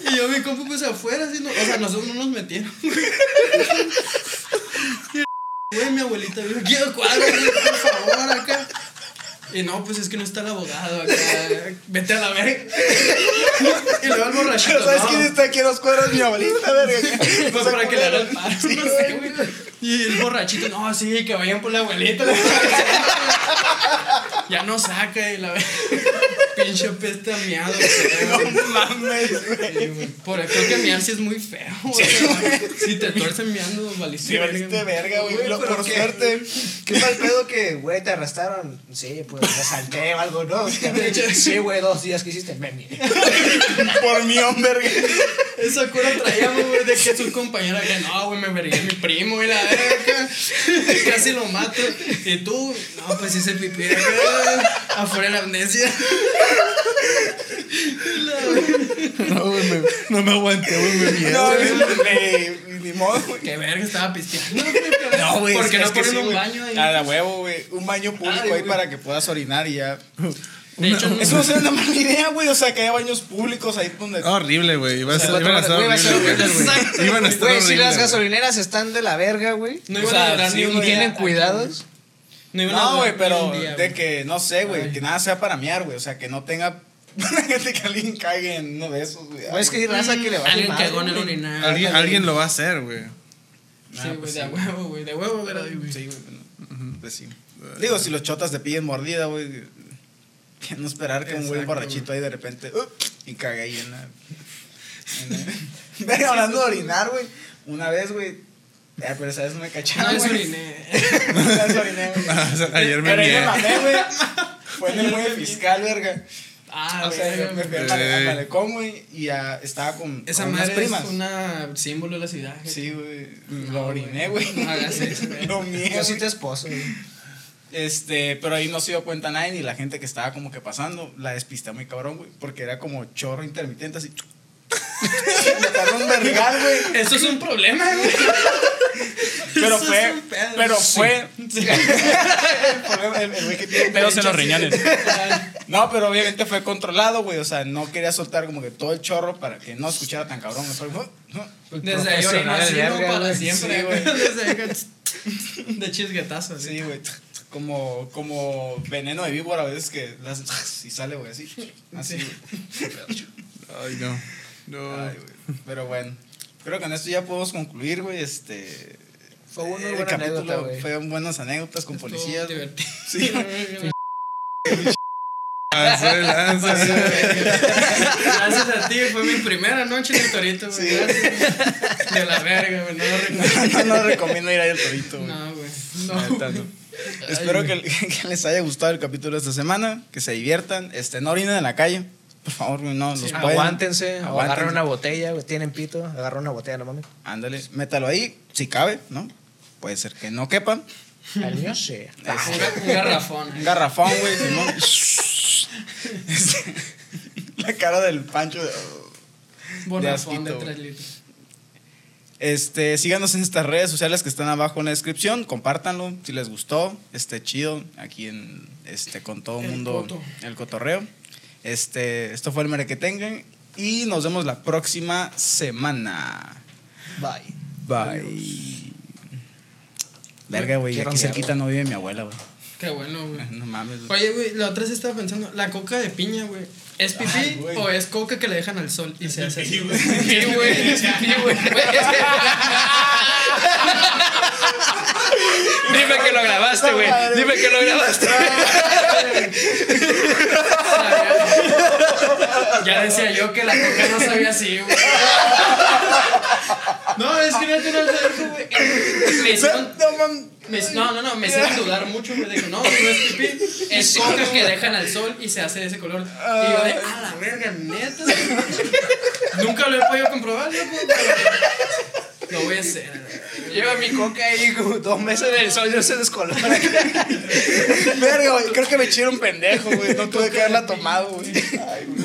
Y yo, mi compa, pues afuera, así, no, o sea, nosotros no nos metieron, Güey, mi abuelita vive aquí a cuadro, güey, por favor, acá. Y no, pues es que no está el abogado acá. Vete a la verga. Y luego el borrachito. ¿sabes no. quién está aquí a dos cuadras? Mi abuelita, verga. Pues para que le haga el güey. Y el borrachito, no, sí, que vayan por la abuelita. ya no saca y la ve. Pinche peste a miado. güey. No mames, güey. Güey. Por eso que miar sí es muy feo. sea, si te tuercen miando, valiste Sí, valiste verga, güey. Por suerte. ¿Qué mal pedo que, güey, te arrestaron? Sí, pues me salté o algo, ¿no? Sí, güey, dos días que hiciste, me mié. Por mi hombre. Esa cura traíamos, güey, de que su compañera que no, güey, me vergué a mi primo y la verga. Casi lo mato. Y tú, no, pues hice pipí acá, afuera de la amnesia. No, güey, me- no me aguanté, güey, me miedo. No, ni modo, güey. Qué verga, estaba pisteando. No, güey. ¿Por qué es no que ponen sí, un baño ahí? A la huevo, güey. Un baño público Ay, ahí para que puedas orinar y ya. De hecho, no, Eso no sería una mala idea, güey. O sea, que haya baños públicos ahí donde. Horrible, güey. Iban a estar horrible. Iban a estar Güey, si las gasolineras están de la verga, güey. no o iban sea, a durar sí, ni un ¿Y güey, día. tienen cuidados? No güey, pero de que no sé, güey. Que nada sea para mear, güey. O sea, que no tenga. gente que alguien caiga en uno de esos, güey. Es que hay raza que le va a Alguien cagó en el orinar. Alguien, alguien lo va a hacer, güey. Sí, Ah, güey, pues de sí. huevo, güey. De huevo, ¿verdad, güey? Sí, güey. bueno, Pues sí. Digo, si los chotas te piden mordida, güey. Que no esperar que un güey Exacto, borrachito ahí de repente. "Uh", y cague ahí en la. en la- Verga, hablando de orinar, güey. Una vez, güey. eh, pero esa vez no me No, cacharon. es güey. oriné. Una vez oriné, güey. Ayer me Pero ahí me mamé, güey. Fue en el muelle fiscal, verga. Ah, O sea, verga, me fui al Eh. male- al malecón, güey. Y ya estaba con, Esa con unas madre primas. es una símbolo de la ciudad. gente. Sí, güey. No, Lo oriné, güey. No hagas eso, güey. Lo mío. Yo sí te esposo, güey. Este, pero ahí no se dio cuenta nadie ni la gente que estaba como que pasando. La despisté muy cabrón, güey. Porque era como chorro intermitente, así. Un vergal, güey. Eso es un problema, güey. Pero Eso fue. Pero Sí. fue. el problema- el- el güey que tiene pedos en los riñones. No, pero obviamente fue controlado, güey. O sea, no quería soltar como que todo el chorro para que no escuchara tan cabrón. Desde ahí así, güey. siempre, Sí, güey. güey. Desde ahí, güey, de chisguetazo, así. Sí, güey. Como, como veneno de víbora a veces que las, y sale, güey, así. Así, güey. Ay, no. No. Ay. Pero bueno, creo que en esto ya podemos concluir, güey. Este. Fue una el buena capítulo anécdota, güey. Fueron buenas anécdotas con Estuvo policías. divertido. Sí. Gracias a ti, fue mi primera noche en el torito, güey. Sí. De la verga, güey. No lo recuerdo. no, no recomiendo ir ahí al torito, güey. No, güey. No. Espero que, que les haya gustado el capítulo de esta semana, que se diviertan, este, no orinen en la calle, Por favor, güey, no, los pueden. Aguántense, Aguántense. agarren una botella, güey. Tienen pito, agarran una botella, no mames. Ándale, métalo ahí, si cabe, ¿no? Puede ser que no quepa. Al mío sí. Un, ga- un garrafón. Un garrafón, güey, Simón. Este, La cara del Pancho. de- Bonafón de asquito, 3 litros. Este, síganos en estas redes sociales que están abajo en la descripción, compártanlo si les gustó, esté chido aquí en este con todo el El mundo coto. el cotorreo. Este, esto fue el mere que tengan y nos vemos la próxima semana. Bye. Bye. Verga, güey, aquí cerquita no vive mi abuela, güey. Qué bueno, güey. No mames. Oye, güey, la otra vez estaba pensando, la coca de piña, güey, ¿es pipí Ay, o es coca que le dejan al sol y se hace así? Sí, güey. Sí, güey. Sí, güey. Dime que lo grabaste, güey. Dime que lo grabaste. Ya decía yo que la coca no sabía así, güey. No, es que no güey. Me hicieron- No, me- no, no, no, me hicieron dudar mucho, güey. Digo, no, no es pipí, es coca que dejan al sol y se hace de ese color. Y yo de, a la verga, neta. Nunca lo he podido comprobar, loco. Lo voy a hacer. Lleva mi coca ahí como dos meses en el sol y no se descolora. Verga, güey, creo que me eché un pendejo, güey. No tuve que haberla tomado, güey. Ay, güey.